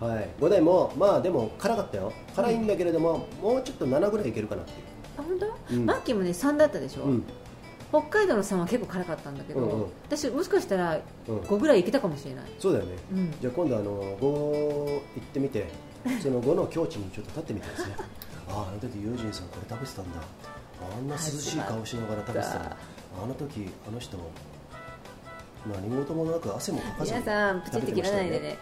そう。はい。5段もまあでも辛かったよ。辛いんだけれども、もうちょっと7ぐらいいけるかなっていう。あ本当、うん。マッキーもね3だったでしょ、うん北海道の3は結構辛かったんだけど、うんうん。私もしかしたらうん。5ぐらいいけたかもしれない、そうだよね、うん。じゃあ今度あの5行ってみて その5の境地にちょっと立ってみてですねあああの時ユージンさんこれ食べてたんだ。あんな涼しい顔しながら食べてたあの時あの人何事もなく汗もかかずに皆さんプチって切らないでね。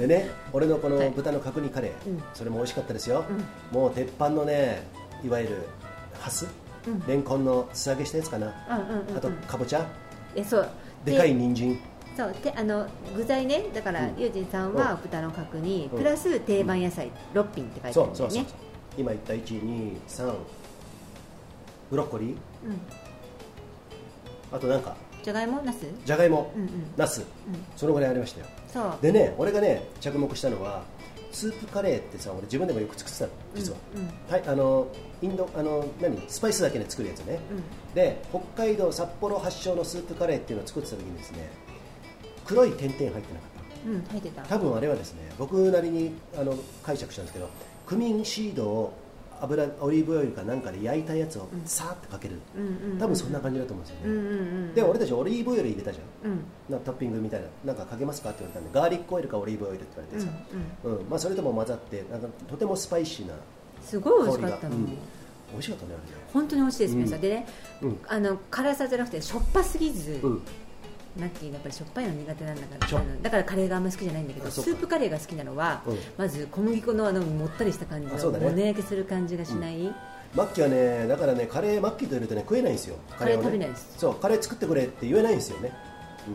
でね 俺のこのはい。豚の角煮カレー、うん。それも美味しかったですよ、もう鉄板のねいわゆるハス、うん。レンコンの素揚げしたやつかな、うんあとかぼちゃ。えそう。でかい人参。そう。であの具材ね。だから、うん。ユージンさんは豚の角煮、プラス定番野菜。6品って書いてあそるだよね。今言った123ブロッコリー。うん。あとなんか。じゃがいも？ナス？じゃがいも、うんうん。ナス、そのぐらいありましたよ。でね俺がね着目したのはスープカレーってさ俺自分でもよく作ってたの実は、はいあのインドあの何？スパイスだけで作るやつね、で北海道札幌発祥のスープカレーっていうのを作ってた時にですね黒い点々入ってなかったうん入ってた。多分あれはですね僕なりにあの解釈したんですけどクミンシードを油オリーブオイルかなんかで焼いたやつをさーっとかける、多分そんな感じだと思うんですよね、で俺たちオリーブオイル入れたじゃん。うん。なトッピングみたいななんかかけますかって言われたんでガーリックオイルかオリーブオイルって言われてさ、うんまあ、それとも混ざってなんかとてもスパイシーなすごい美味しかったの、香りが。うん。美味しかったねあれね。本当に美味しいです皆さん、うん。でね、うんあの辛さじゃなくてしょっぱすぎず、うんナッキーがやっぱりしょっぱいの苦手なんだからだからカレーがあんまり好きじゃないんだけどスープカレーが好きなのは、うん。まず小麦粉のあのもったりした感じあそうだね。のもね焼けする感じがしない、マッキーはねだからねカレーマッキーといるとね食えないんですよ。カレー食べないです。そうカレー作ってくれって言えないんですよね。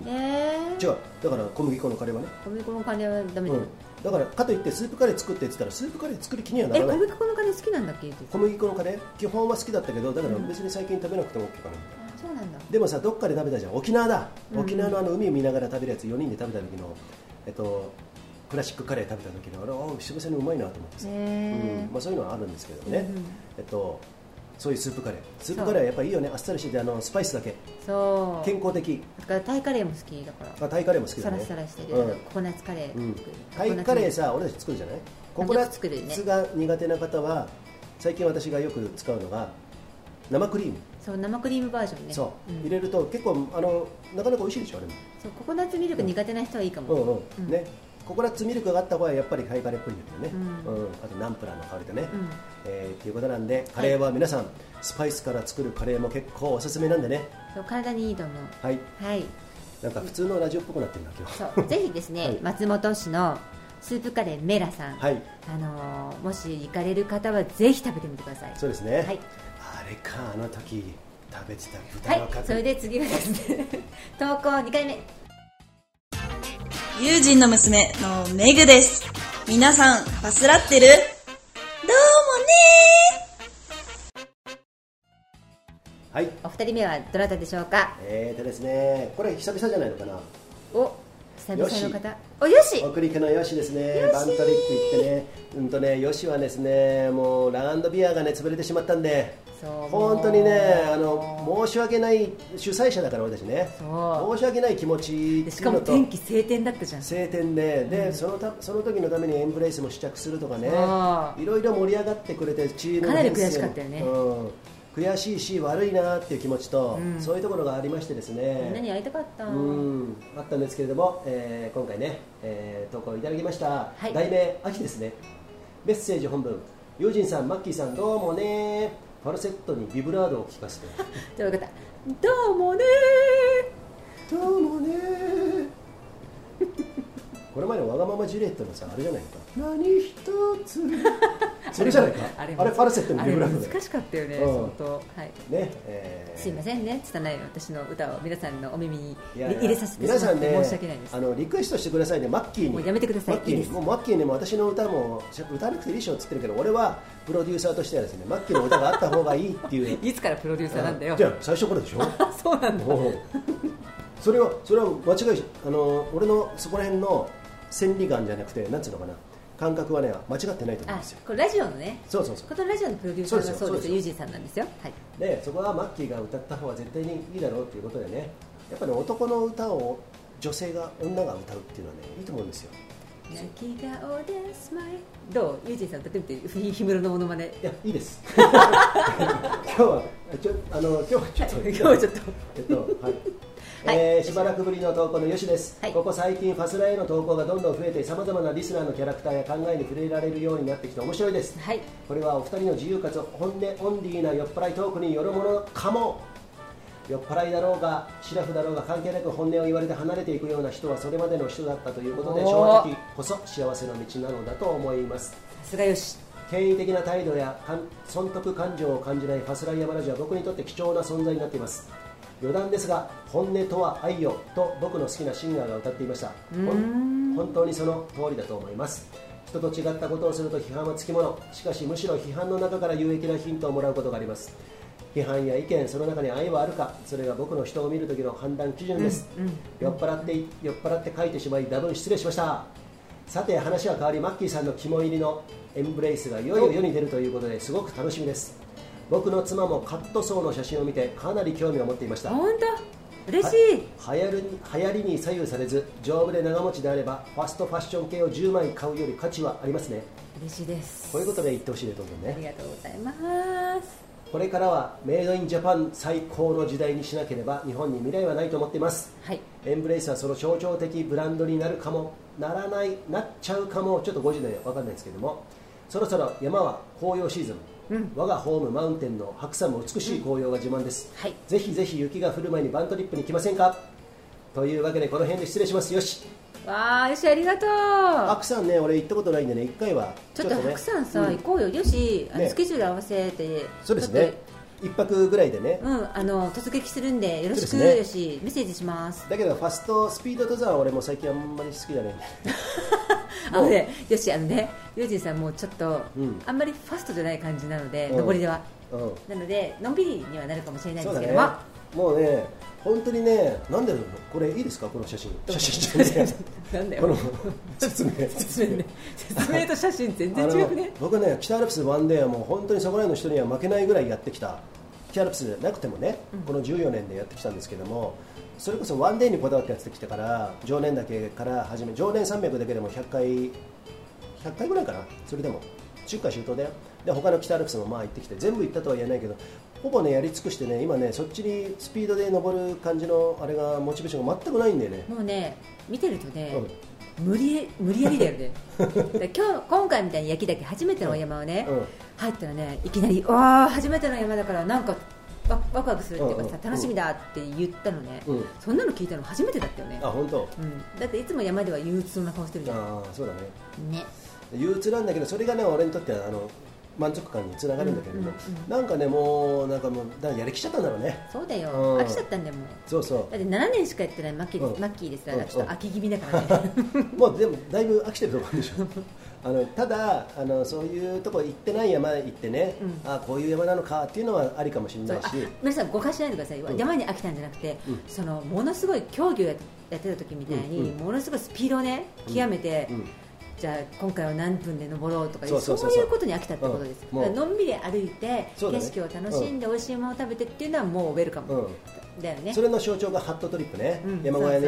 えー、違う。だから小麦粉のカレーはね。小麦粉のカレーはダメだよ、うん。だからかといってスープカレー作ってって言ったらスープカレー作る気にはなえらない。小麦粉のカレー好きなんだっけ？小麦粉のカレー？基本は好きだったけどだから別に最近食べなくても OK かな。あそうなんだ。でもさどっかで食べたじゃん。沖縄だ。うん。沖縄のあの海を見ながら食べるやつ4人で食べた時のえっとクラシックカレー食べた時のあれあ久々にうまいなと思ってさ、へうえん。まあ、そういうのはあるんですけどね、うんうん。えっとそういうスープカレー。スープカレーはやっぱりいいよね。あっさりしててあのスパイスだけ。そう。健康的。だからタイカレーも好きだから。あタイカレーも好きだサねラサラしてる、うん。ココナッツカレー。うん。タイカレーさ俺たち作るじゃない？ココナッツ。が苦手な方は最近私がよく使うのが生クリーム、そう生クリームバージョンね。そう、ん。入れると結構あのなかなか美味しいでしょあれも。そうココナッツミルク苦手な人はいいかも、うんうん、うん。ね。ココナッツミルクがあった方がやっぱりタイカレーっぽいんだよね、ううん。あとナンプラーの香りとね、うん。えーっていうことなんでカレーは皆さん、スパイスから作るカレーも結構おすすめなんでね。そう体にいいと思う。はい。はい。なんか普通のラジオっぽくなってるんだぜひですね、はい松本市のスープカレーメラさん、はいあのーもし行かれる方はぜひ食べてみてくださいそうですね、はい。あれかあの時食べてたはい豚の角、それで次はですね 投稿2回目。友人の娘のメグです。皆さん、ファスラってる？どうもねはい。お二人目はどなたでしょうか？えーとですねこれ久々じゃないのかな？お久々のよ方。およし。送り手のよしですね。バントリップ行ってね。うんとねよしはですねもうランドビアがね潰れてしまったんで本当にねあの申し訳ない主催者だから俺たちね。申し訳ない気持ちしかも天気晴天だったじゃん。晴天で。で、そのたその時のためにエンブレイスも試着するとかね。いろいろ盛り上がってくれてチームのかなり悔しかったよね。うん。悔しいし悪いなっていう気持ちと、うん。そういうところがありましてですね。みんなに会いたかった。うん。あったんですけれども、えー今回ね、えー投稿いただきました、はい。題名秋ですね。メッセージ本文。友人さんマッキーさんどうもねファルセットにビブラードを聞かせて。じゃあ分かった。どうもねどうもねこれまでのわがままジュリエットのさあれじゃないか。何一つ。それじゃないか？あれファルセットにあれビブラードで難しかったよねうん。相当。はい。ね、えー。すいませんね拙い私の歌を皆さんのお耳に入れさせて皆さんね申し訳ないです。あのリクエストしてくださいねマッキーに。もうやめてくださいマッキーにもうマッキーにも私の歌も歌わなくていいでしょって言ってるけど俺はプロデューサーとしてはですねマッキーの歌があった方がいいっていう。いつからプロデューサーなんだよ。じゃあ最初からでしょ？そうなんだ。それはそれは間違いあの俺のそこら辺の千里眼じゃなくてなんつうのかな？感覚はね間違ってないと思うんあですよ。これラジオのね。そうそうそう。このラジオのプロデューサーがそうですユージンさんなんですよ。はい。でそこはマッキーが歌った方が絶対にいいだろうっていうことでねやっぱり、男の歌を女性が女が歌うっていうのはねいいと思うんですよ。泣き顔でスマイル。どう？ユージンさん歌ってみてひ氷室のモノマネ。いやいいです。今日はちょあの今日はちょっと 今日はちょっと。えっとはいはい。えーしばらくぶりの投稿のよしです、はい。ここ最近ファスラへの投稿がどんどん増えてさまざまなリスナーのキャラクターや考えに触れられるようになってきて面白いです。はい。これはお二人の自由かつ本音オンリーな酔っ払いトークによるものかも。酔っ払いだろうがシラフだろうが関係なく本音を言われて離れていくような人はそれまでの人だったということで正直こそ幸せの道なのだと思います。さすがよし。権威的な態度や損得感情を感じないファスライヤマラジは僕にとって貴重な存在になっています余談ですが本音とは愛よと僕の好きなシンガーが歌っていました。本当にその通りだと思います。人と違ったことをすると批判はつきもの。しかしむしろ批判の中から有益なヒントをもらうことがあります。批判や意見その中に愛はあるか。それが僕の人を見る時の判断基準です、酔っ払って酔っ払って書いてしまい多分失礼しました。さて話は変わりマッキーさんの肝入りのエンブレイスがいよいよ世に出るということですごく楽しみです僕の妻もカットソーの写真を見てかなり興味を持っていました。本当？嬉しい。は流行るに流行りに左右されず丈夫で長持ちであればファストファッション系を10枚買うより価値はありますね。嬉しいです。こういうことで言ってほしいねどんどんね。ありがとうございます。これからはメイドインジャパン最高の時代にしなければ日本に未来はないと思っています。はい。エンブレイスはその象徴的ブランドになるかもならないなっちゃうかもちょっと5時で分かんないですけども。そろそろ山は紅葉シーズン、我がホームマウンテンの白山も美しい紅葉が自慢です、はい。ぜひぜひ雪が降る前にバントリップに来ませんか？というわけでこの辺で失礼します。よし。わあよしありがとう。白山ね俺行ったことないんでね1回はちょっとね。白山さ、うん。行こうよよし。ね。スケジュール合わせてそうですね。1泊ぐらいでね。うん。あの突撃するんでよろしくね。よし。メッセージします。だけどファストスピード登山は俺も最近あんまり好きじゃないんで あのねよしあのねユージンさんもうちょっと、うん。あんまりファストじゃない感じなので、うん。上りでは。うん。なのでのんびりにはなるかもしれないんですけども、もうね本当にねなんでだろう。これいいですか？この写真。写真じゃね。え なんだよ。この説明。説明ね。説明と写真全然違くね。僕ね北アルプスワンデーはもう本当にそこら辺の人には負けないぐらいやってきた。北アルプスなくてもね、この14年でやってきたんですけどもそれこそワンデーにこだわってやってきたから常年岳から始め常年300だけでも100回100回ぐらいかなそれでも。10回周到だよ。で他の北アルプスもまあ行ってきて全部行ったとは言えないけどほぼねやり尽くしてね今ねそっちにスピードで登る感じのあれがモチベーションが全くないんだよね。もうね見てるとね、無理無理やりだよね。で今日今回みたいに焼き岳初めてのお山をね、うん。入ったらねいきなり「わあ初めての山だからなんかワワクワクするっていうかさ、うんうん楽しみだ」って言ったのね、うんそんなの聞いたの初めてだったよね。あ本当？うん、だっていつも山では憂鬱そうな顔してるじゃん。ああそうだね。ね。憂鬱なんだけどそれがね俺にとってはあの満足感につながるんだけれども、うんうんなんかねもうなんかもうだやりきっちゃったんだろうね。そうだよ、うん。飽きちゃったんだよもう。そうそだって7年しかやってないマッキー,、うんマッキーですらうんちょっと飽き気味だからね、う もうでもだいぶ飽きてると思うんでしょあのただあのそういうとこ行ってない山行ってね、うん。あこういう山なのかっていうのはありかもしれないし。皆さん誤解しないでください、うん。山に飽きたんじゃなくて、うん。そのものすごい競技をやってた時みたいに、ものすごいスピードをね極めて、うんじゃあ今回は何分で登ろうとかそういうことに飽きたってことです、うん。のんびり歩いて、ね。景色を楽しんで、美味しいものを食べてっていうのはもうウェルカム、うんだよね。それの象徴がハットトリップね、うん。山小屋に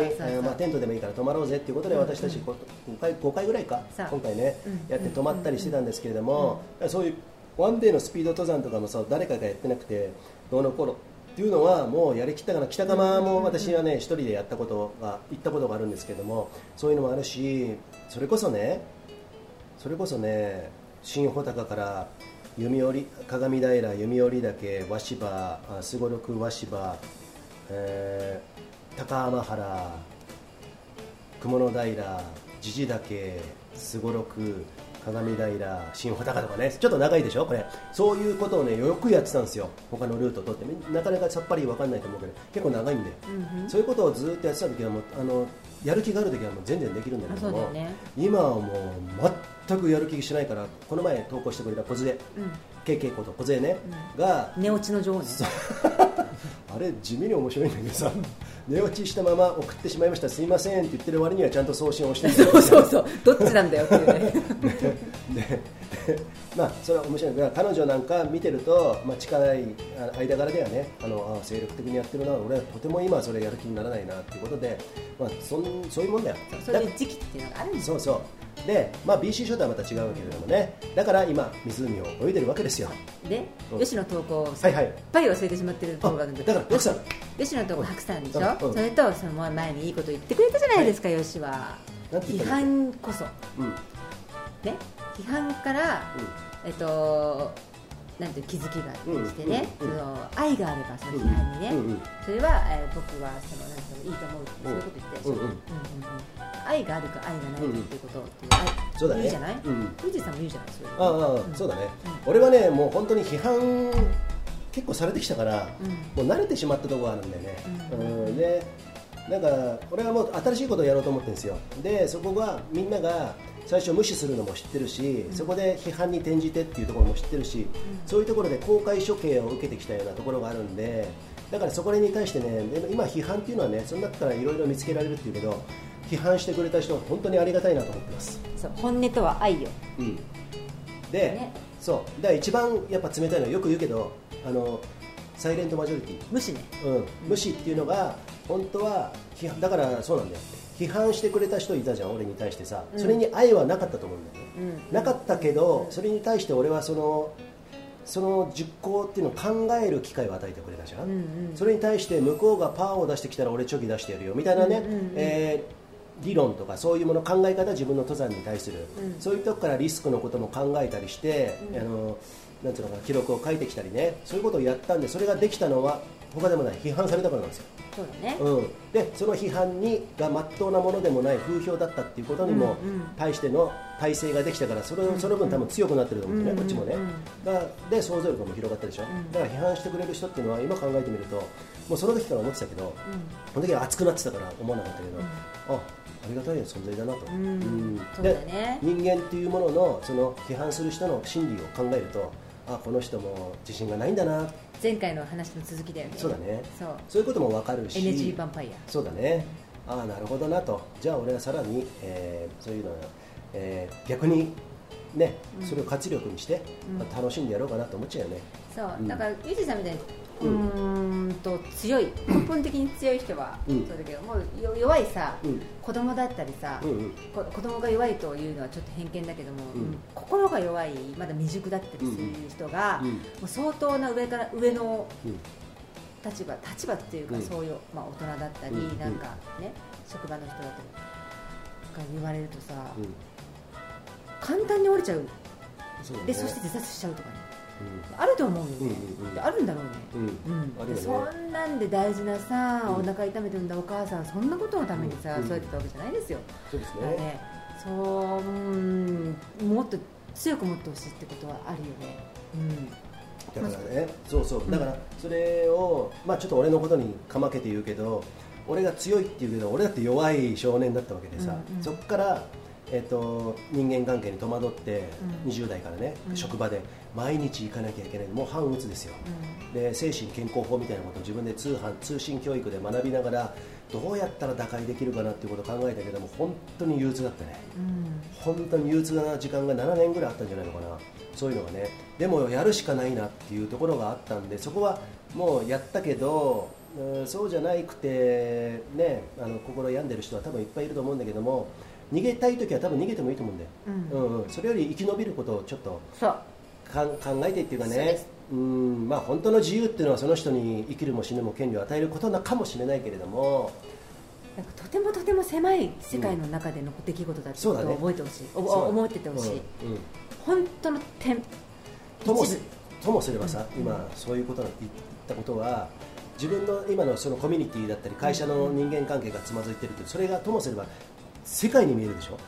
テントでもいいから泊まろうぜっていうことで私たちこう5回 ,5 回ぐらいか。今回ね、うん。やって泊まったりしてたんですけれども、そういうワンデーのスピード登山とかもさ誰かがやってなくてどうの頃っていうのはもうやりきったかな。北釜も私はね一人でやったことが行ったことがあるんですけどもそういうのもあるしそれこそねそれこそね新穂高から弓折鏡平弓折岳和芝すごろく和芝、えー。高浜原雲の平地地岳すごろく鏡平新穂高とかね。ちょっと長いでしょこれ。そういうことをねよくやってたんですよ。他のルートを取って。なかなかさっぱり分かんないと思うけど結構長いんで、そういうことをずっとやってた時はもうあのやる気がある時はもう全然できるんだけども、よね。今はもう全くやる気しないからこの前投稿してくれた小杖、うん。KK こと小杖ね、が寝落ちの女王ね あれ地味に面白いんだけどさ 寝落ちしたまま送ってしまいました。すいませんって言ってる割にはちゃんと送信をしてる。そうそうそう。どっちなんだよっていうね。ででまあそれは面白い。だから彼女なんか見てると、まあ、近いあ間柄ではね。あのあ精力的にやってるな。俺はとても今はそれやる気にならないなっていうことで、まあ、そんそういうもんだよ。そういう時期っていうのがあるんですよそうそう。で、まあ、BC ショーとはまた違うけれどもね。だから今湖を泳いでるわけですよ。で、うん。吉野投稿をはいはい。やっぱり忘れてしまってるところがあるんでだから吉さん。吉野投稿白さんでしょ、うん。うん。それとその前にいいこと言ってくれたじゃないですか、吉は。批なんて言ったの判こそ。うん。ね？批判から、えっとなんていう気づきができてね、うんうんうんその愛があればその批判にね、うんうんそれは、えー僕はそのなんていいいと思うってそういうこと言ってたでしょ、うん。うんうんうんうん。愛があるか愛がないかっていうことっていう、愛そうだね。言うじゃない、うん。富士山も言うじゃないそれああああそうだね、俺はねもう本当に批判結構されてきたから、もう慣れてしまったところがあるんだよね、うん。でなんか俺はもう新しいことをやろうと思ってるんですよ。でそこがみんなが最初無視するのも知ってるし、そこで批判に転じてっていうところも知ってるし、そういうところで公開処刑を受けてきたようなところがあるんでだからそこに対してね今批判っていうのはねその中からいろいろ見つけられるっていうけど批判してくれた人は本当にありがたいなと思ってます。そう本音とは愛よ。うん、で、ね。そう。だから一番やっぱ冷たいのはよく言うけどあのサイレントマジョリティ、無視ね。うん、無視っていうのが本当は批判だからそうなんだよ批判してくれた人いたじゃん俺に対してさ、それに愛はなかったと思うんだよね、なかったけど、それに対して俺はそのその実行っていうのを考える機会を与えてくれたじゃん、それに対して向こうがパワーを出してきたら俺チョキ出してやるよ。みたいなね、えー理論とかそういうもの考え方自分の登山に対する、そういうとこからリスクのことも考えたりして、あのなん。ていうのかな記録を書いてきたりねそういうことをやったんでそれができたのは他でもない批判されたからなんですよ、そうだね、うん、でその批判にがまっとうなものでもない風評だったっていうことにも対しての体制ができたからそれその分多分強くなってると思うんですね、こっちもね、だで想像力も広がったでしょ、だから批判してくれる人っていうのは今考えてみるともうその時から思ってたけど、その時は熱くなってたから思わなかったけど、あありがたい存在だなと、うん。そうだでね。人間っていうもののその批判する人の心理を考えるとあこの人も自信がないんだな前回の話の続きだよね。そうだね。そう。そういうことも分かるし。NG ヴァンパイア。そうだね。ああなるほどなと。じゃあ俺はさらに、えーそういうのを、えー逆にね、それを活力にして、まあ楽しんでやろうかなと思っちゃうよね。そう、うん。だからゆうじさんみたいにうーんと強い根本的に強い人はうん。そうだけど、もうよ弱いさ、うん。子供だったりさ、うんうん。こ子供が弱いというのはちょっと偏見だけども、うん。心が弱いまだ未熟だったりする人が、うん。もう相当な上から上のうん。立場立場っていうか、うん。そういう、まあ、大人だったり、うん。なんかね職場の人だったりが言われるとさ、うん。簡単に折れちゃう。そね。でそして自殺しちゃうとかね。うあると思うよ、んうんうん。あるんだろうね、そんなんで大事なさ、うん。お腹痛めてるんだお母さんそんなことのためにさ、うん。そうやってたわけじゃないですよ、そうですね。だからねそううんもっと強く持ってほしいってことはあるよね、うん、だからねそうそう。だからそれをまあちょっと俺のことにかまけて言うけど俺が強いって言うけど俺だって弱い少年だったわけでさ、うんうん。そこからえっと人間関係に戸惑って、うん。20代からね、うん。職場で毎日行かなきゃいけない。もう半鬱ですよ、で精神健康法みたいなことを自分で通販通信教育で学びながらどうやったら打開できるかなっていうことを考えたけども本当に憂鬱だったね。うん。本当に憂鬱な時間が7年ぐらいあったんじゃないのかな。そういうのがね。でもやるしかないなっていうところがあったんでそこはもうやったけどうんそうじゃなくてねあの心病んでる人は多分いっぱいいると思うんだけども逃げたい時は多分逃げてもいいと思うんだよ、うん。うんうん。それより生き延びることをちょっとそうかん考えてっていうかね。そうん。まあ本当の自由っていうのはその人に生きるも死ぬも権利を与えることなのかもしれないけれども。なんかとてもとても狭い世界の中での出来事だってことを覚えてほしい、おそう思っててほしい、うんうん。本当の点ともともすればさ、うん。今そういうことの言ったことは自分の今のそのコミュニティだったり会社の人間関係がつまずいてるってそれがともすれば世界に見えるでしょ、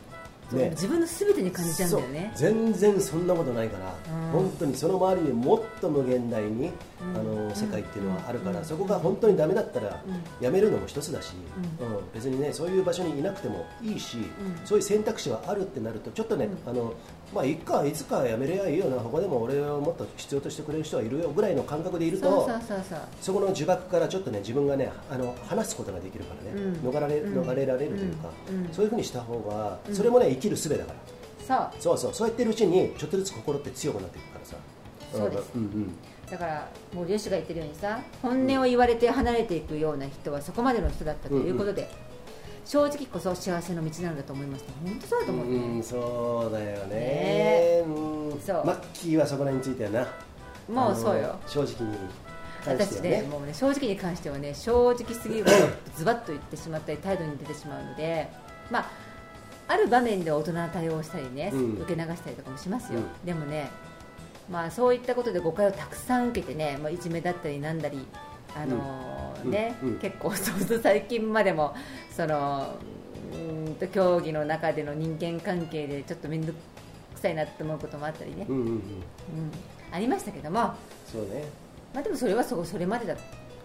そう自分の全てに感じちゃうんだよね。全然そんなことないから、うん。本当にその周りにもっと無限大に、うん。あの世界っていうのはあるから、うんそこが本当にダメだったら、うん。やめるのも一つだし、ううん。別にねそういう場所にいなくてもいいし、ん。そういう選択肢はあるってなるとちょっとね、あのまあいっかいつかやめればいいよな。他でも俺をもっと必要としてくれる人はいるよぐらいの感覚でいるとそうそうそうそう。そこの呪縛からちょっとね自分がねあの離すことができるからね、うん。逃れうん。逃れられるというか、うん。うん。そういうふうにした方が、うん。それもね生きる術だから。そう。そうそう。そうやってるうちにちょっとずつ心って強くなっていくからさ。そうです。んうん。だからもうヨシが言ってるようにさ本音を言われて離れていくような人はそこまでの人だったということで、正直こそ幸せの道なんだと思います本当そうだと思う。ね、うんそうだよね。ねうん。そうマッキーはそこら辺についてはな。もうそうよ。正直に関し私てはね。ねもうね正直に関してはね正直すぎるとズバッと言ってしまったり態度に出てしまうのでまあある場面で大人な対応をしたりね、うん。受け流したりとかもしますよ、うん。でもねまあそういったことで誤解をたくさん受けてね、まあ、いじめだったりなんだりあのーうん。ね、うん。結構そう最近までもそのうーんと競技の中での人間関係でちょっと面倒くさいなって思うこともあったりね、うんうんうん。うん。ありましたけども、そうね。まあ、でもそれはそそれまでだ。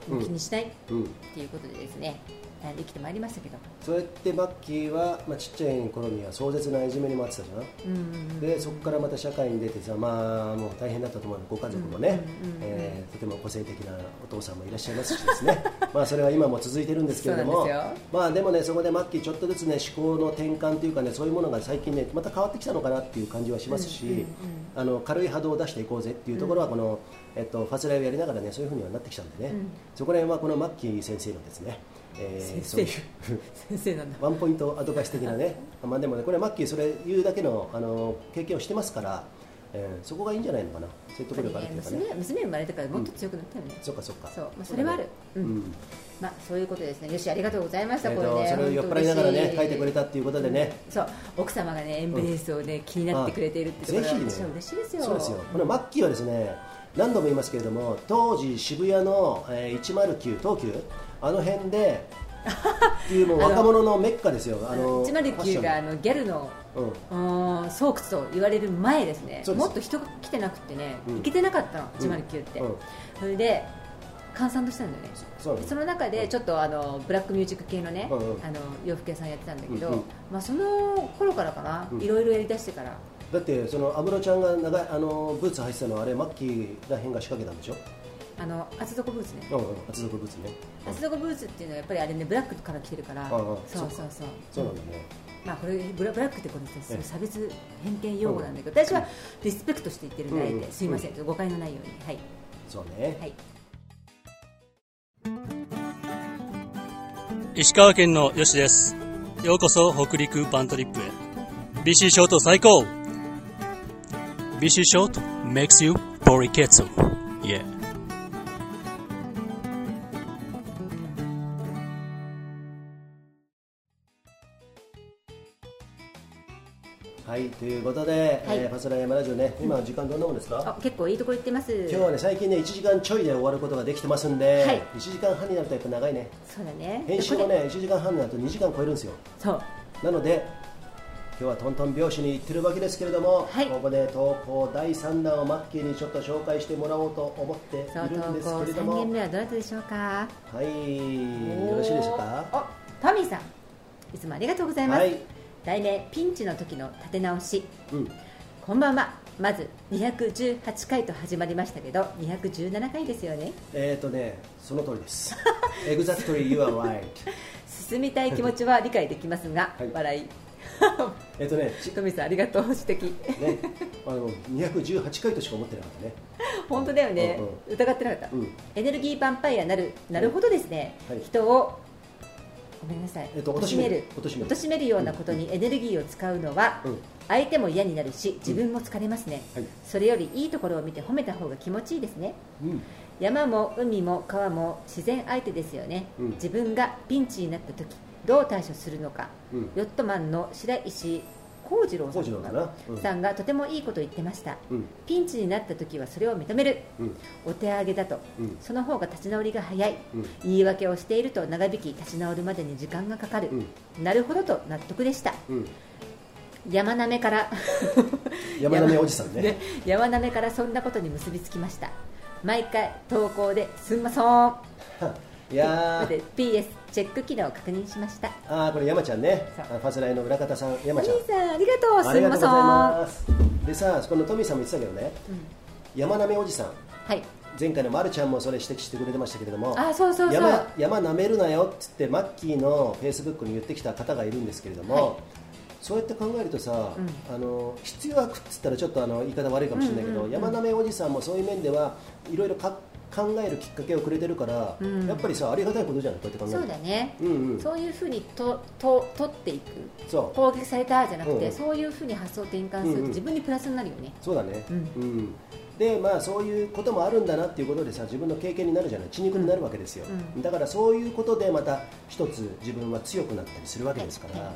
うん。気にしないっうんていうことでですね、あ生きてまいりましたけど、そうやってマッキーは、まあ、ちっちゃい頃には壮絶ないじめにもあってたじゃん。うんうんうんでそこからまた社会に出てさ、まあ、もう大変だったと思う。ご家族もね、えーとても個性的なお父さんもいらっしゃいますしですね。まあそれは今も続いてるんですけれども。まあでもねそこでマッキーちょっとずつね思考の転換というかねそういうものが最近ねまた変わってきたのかなっていう感じはしますし、あの軽い波動を出していこうぜっていうところはこの、えっと、ファスライをやりながらねそういうふうにはなってきたんでね、うん。そこら辺はこのマッキー先生のですね、えー先生なんだ。ワンポイントアドバイス的なね、まあでもね、これはマッキー、それ言うだけのあの経験をしてますから、えーそこがいいんじゃないのかな、説得力あるっていうかね、娘娘生まれてからもっと強くなったよね、そっかそっか、そう、まあ、それはある、ううん。んまあ、そういうことですね。よしありがとうございました、えーこれね。とそれを酔っ払いながらね、書いてくれたっていうことでね、そう。奥様がねエンベレースをね、気になってくれているってとこね。嬉しいですよ。そうですよ、このマッキーはですね、何度も言いますけれども、当時、渋谷の、えー109、東急、あの辺で、っていうもう若者のメッカですよ、ああののファッショ109ンがあのギャルのうん。巣窟と言われる前ですね。もっと人が来てなくてね、うん。行けてなかったのうん。109って、うん。それで閑散としたんだよね。そその中でちょっとあのブラックミュージック系のね、うんうん。あの洋服屋さんやってたんだけど、うんうん。まあ、その頃からかな、うん。いろいろやりだしてから。だって、その安室ちゃんが長いあのブーツ履いてたのは、あれ、マッキーらへんが仕掛けたんでしょ？あの厚底ブーツね、うんうん、厚底ブーツね。厚底ブーツっていうのはやっぱりあれねブラックから来てるから。そうそうそう。そうなんだね。まあこれブラブラックってこれ差別偏見用語なんだけど私はリスペクトして言ってるんですいません誤解のないように。はい。そうね。はい。石川県のよしです。ようこそ北陸パントリップへ。BC ショート最高。BC ショート makes you ポリケツ yeah はいということで、はい。えーファスラ山ラジオね今時間どんなもんですか？あ結構いいとこ行ってます。今日はね最近ね1時間ちょいで終わることができてますんで、はい。1時間半になるとやっぱ長いね。そうだね。編集もね1時間半になると2時間超えるんですよ。そう。なので今日はトントン拍子に行ってるわけですけれども、はい。ここで投稿第3弾をマッキーにちょっと紹介してもらおうと思っていそうるんです3けれども。件目はどなたでしょうか？はい。よろしいでしょうか？おトミーさんいつもありがとうございます、はい題名ピンチの時の立て直し。うん。こんばんは。まず218回と始まりましたけど217回ですよね。えーとねその通りです。Exactly you are right. 進みたい気持ちは理解できますが、はい。笑い。えっとねちトミーさんありがとう指摘。ねあの218回としか思ってなかったね。本当だよね、うん。疑ってなかった、うん。エネルギーヴァンパイアなるなるほどですね、はい。人をごめんなさい、えっと貶める。貶める。ようなことにエネルギーを使うのは、うん。相手も嫌になるし自分も疲れますね、はい。それよりいいところを見て褒めた方が気持ちいいですね。うん。山も海も川も自然相手ですよね、うん。自分がピンチになった時どう対処するのか、うん。ヨットマンの白石幸次郎さん幸次郎だな。うん。さんがとてもいいことを言ってました、うん。ピンチになった時はそれを認める、うん。お手上げだと、うん。その方が立ち直りが早い、うん。言い訳をしていると長引き立ち直るまでに時間がかかる、なるほどと納得でした。うん。山なめから。山なめおじさん ね。山なめからそんなことに結びつきました。毎回投稿ですんまそーん。いやー。で PS チェック機能を確認しました。あーこれ山ちゃんね。ファスライの裏方さん。お山ちゃん。兄さんありがとう。ありがとうございます。でさこのトミーさんも言ってたけどね、山なめおじさん。はい。前回のまるちゃんもそれ指摘してくれてましたけれども。あそうそうそう。山山なめるなよっつってマッキーのフェイスブックに言ってきた方がいるんですけれども、はい。そうやって考えるとさ、うん。あの必要悪っつったらちょっとあの言い方悪いかもしれないけど、うんうんうん山なめおじさんもそういう面ではいろいろか考えるきっかけをくれてるから、うん。やっぱりさありがたいことじゃないこうやって考えるそうだね、うんうん。そういうふうにとと取っていく。そう。攻撃されたじゃなくて、うんそういうふうに発想転換すると、自分にプラスになるよね。そうだね、うん。うんでまあ、そういうこともあるんだなっていうことでさ自分の経験になるじゃない。血肉になるわけですよ、うん。だからそういうことでまた一つ自分は強くなったりするわけですから、はい。うん。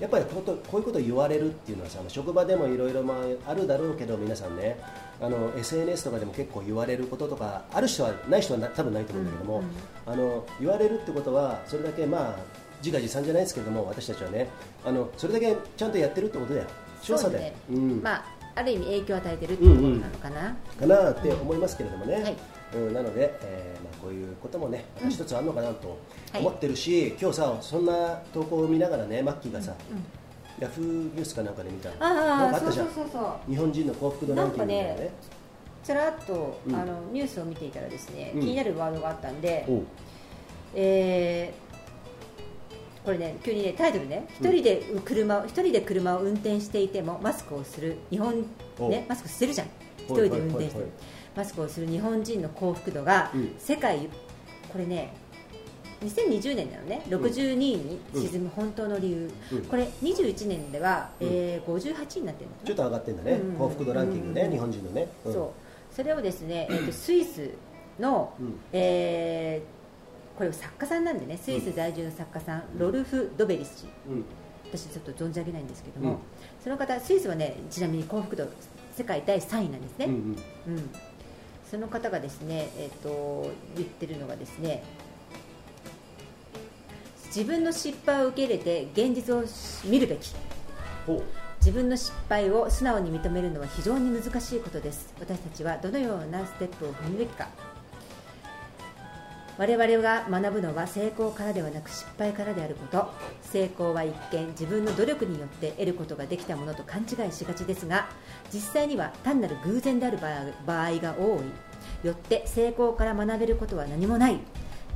やっぱりこうこういうことを言われるっていうのはさ職場でもいろいろまああるだろうけど皆さんね。あの SNS とかでも結構言われることとかある人はない人はな多分ないと思うんだけども、あの言われるってことはそれだけまあ自画自賛じゃないですけれども私たちはね。あのそれだけちゃんとやってるってことだよ。調査で、ねうん。まあある意味影響を与えてるっていうことなのかな、かなって思いますけれどもね、はい。うん、なので、えーまあ、こういうこともねまた一つあるのかなとはい。思ってるし、今日さそんな投稿を見ながらねマッキーがさ、ヤフーニュースかなんかで見たああそうなんかあったじゃそうんそうそう。日本人の幸福度ランキングみたいなね。ちらっと、うん。あのニュースを見ていたらですね、うん。気になるワードがあったんで、えーこれね急にねタイトルね一人で車を一人で車を運転していてもマスクをする日本ねマスクしてるじゃん。一はい人で運転してマスクをする日本人の幸福度がうん。世界これね2020年なのね。62位に沈む本当の理由、うん。これ21年では、えー58位になってるのちょっと上がってんだね、うん。幸福度ランキングね、うん。日本人のね、うん。そう。それをですね、えーとスイスの、うん。えーこれ作家さんなんでねスイス在住の作家さん、ロルフ・ドベリス氏うん。私ちょっと存じ上げないんですけども、うん。その方スイスはねちなみに幸福度世界第3位なんですね、うんうん。その方がですね、えー、と言ってるのがですね自分の失敗を受け入れて現実を見るべき。自分の失敗を素直に認めるのは非常に難しいことです。私たちはどのようなステップを踏むべきか我々が学ぶのは成功からではなく失敗からであること。成功は一見自分の努力によって得ることができたものと勘違いしがちですが実際には単なる偶然である場合が多い。よって成功から学べることは何もない。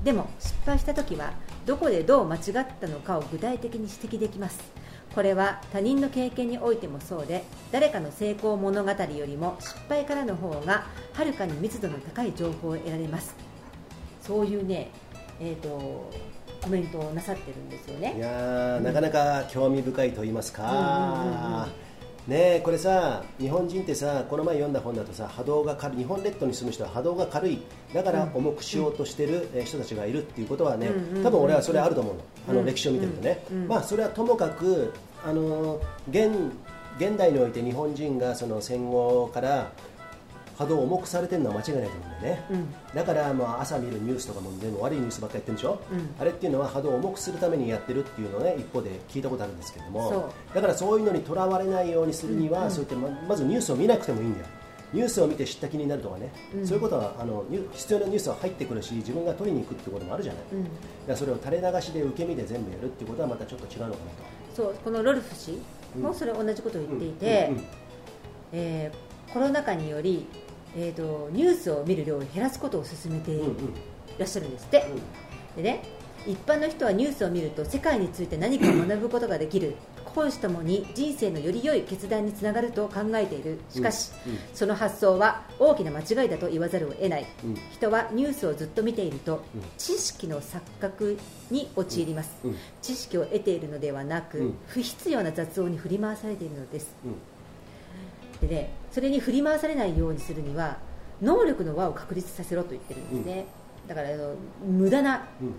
でも失敗した時はどこでどう間違ったのかを具体的に指摘できます。これは他人の経験においてもそうで誰かの成功物語よりも失敗からの方がはるかに密度の高い情報を得られます。そういうね、えー、とコメントをなさってるんですよいね。やーなかなか興味深いと言いますか、ねえこれさ日本人ってさこの前読んだ本だとさ波動が軽い日本列島に住む人は波動が軽い。だから重くしようとしてるえー人たちがいるっていうことはね、多分俺はそれあると思うの。あの歴史を見てるとね、まあそれはともかくあの現現代において日本人がその戦後から波動を重くされてるのは間違いないと思うんだよね、だからまあ朝見るニュースとかも全部悪いニュースばっかりやってるでしょ、あれっていうのは波動を重くするためにやってるっていうのをね一方で聞いたことあるんですけどそもう。だからそういうのにとらわれないようにするには、そういったままずニュースを見なくてもいいんだよ。ニュースを見て知った気になるとかね、そういうことはあの必要なニュースは入ってくるし自分が取りに行くってこともあるじゃない、だからそれを垂れ流しで受け身で全部やるっていうことはまたちょっと違うのかなと。そう。このロルフ氏もそれ同じことを言っていて、うん。うん。えーコロナ禍により、えー、とニュースを見る量を減らすことを進めていうんうんらっしゃるんですって、でね一般の人はニュースを見ると世界について何かを学ぶことができる。講師ともに人生のより良い決断につながると考えている。しかし、その発想は大きな間違いだと言わざるを得ない、うん。人はニュースをずっと見ていると、知識の錯覚に陥ります、うん。知識を得ているのではなく、うん。不必要な雑音に振り回されているのです。うん。でねそれに振り回されないようにするには能力の輪を確立させろと言ってるんですね、だからあの無駄なうん。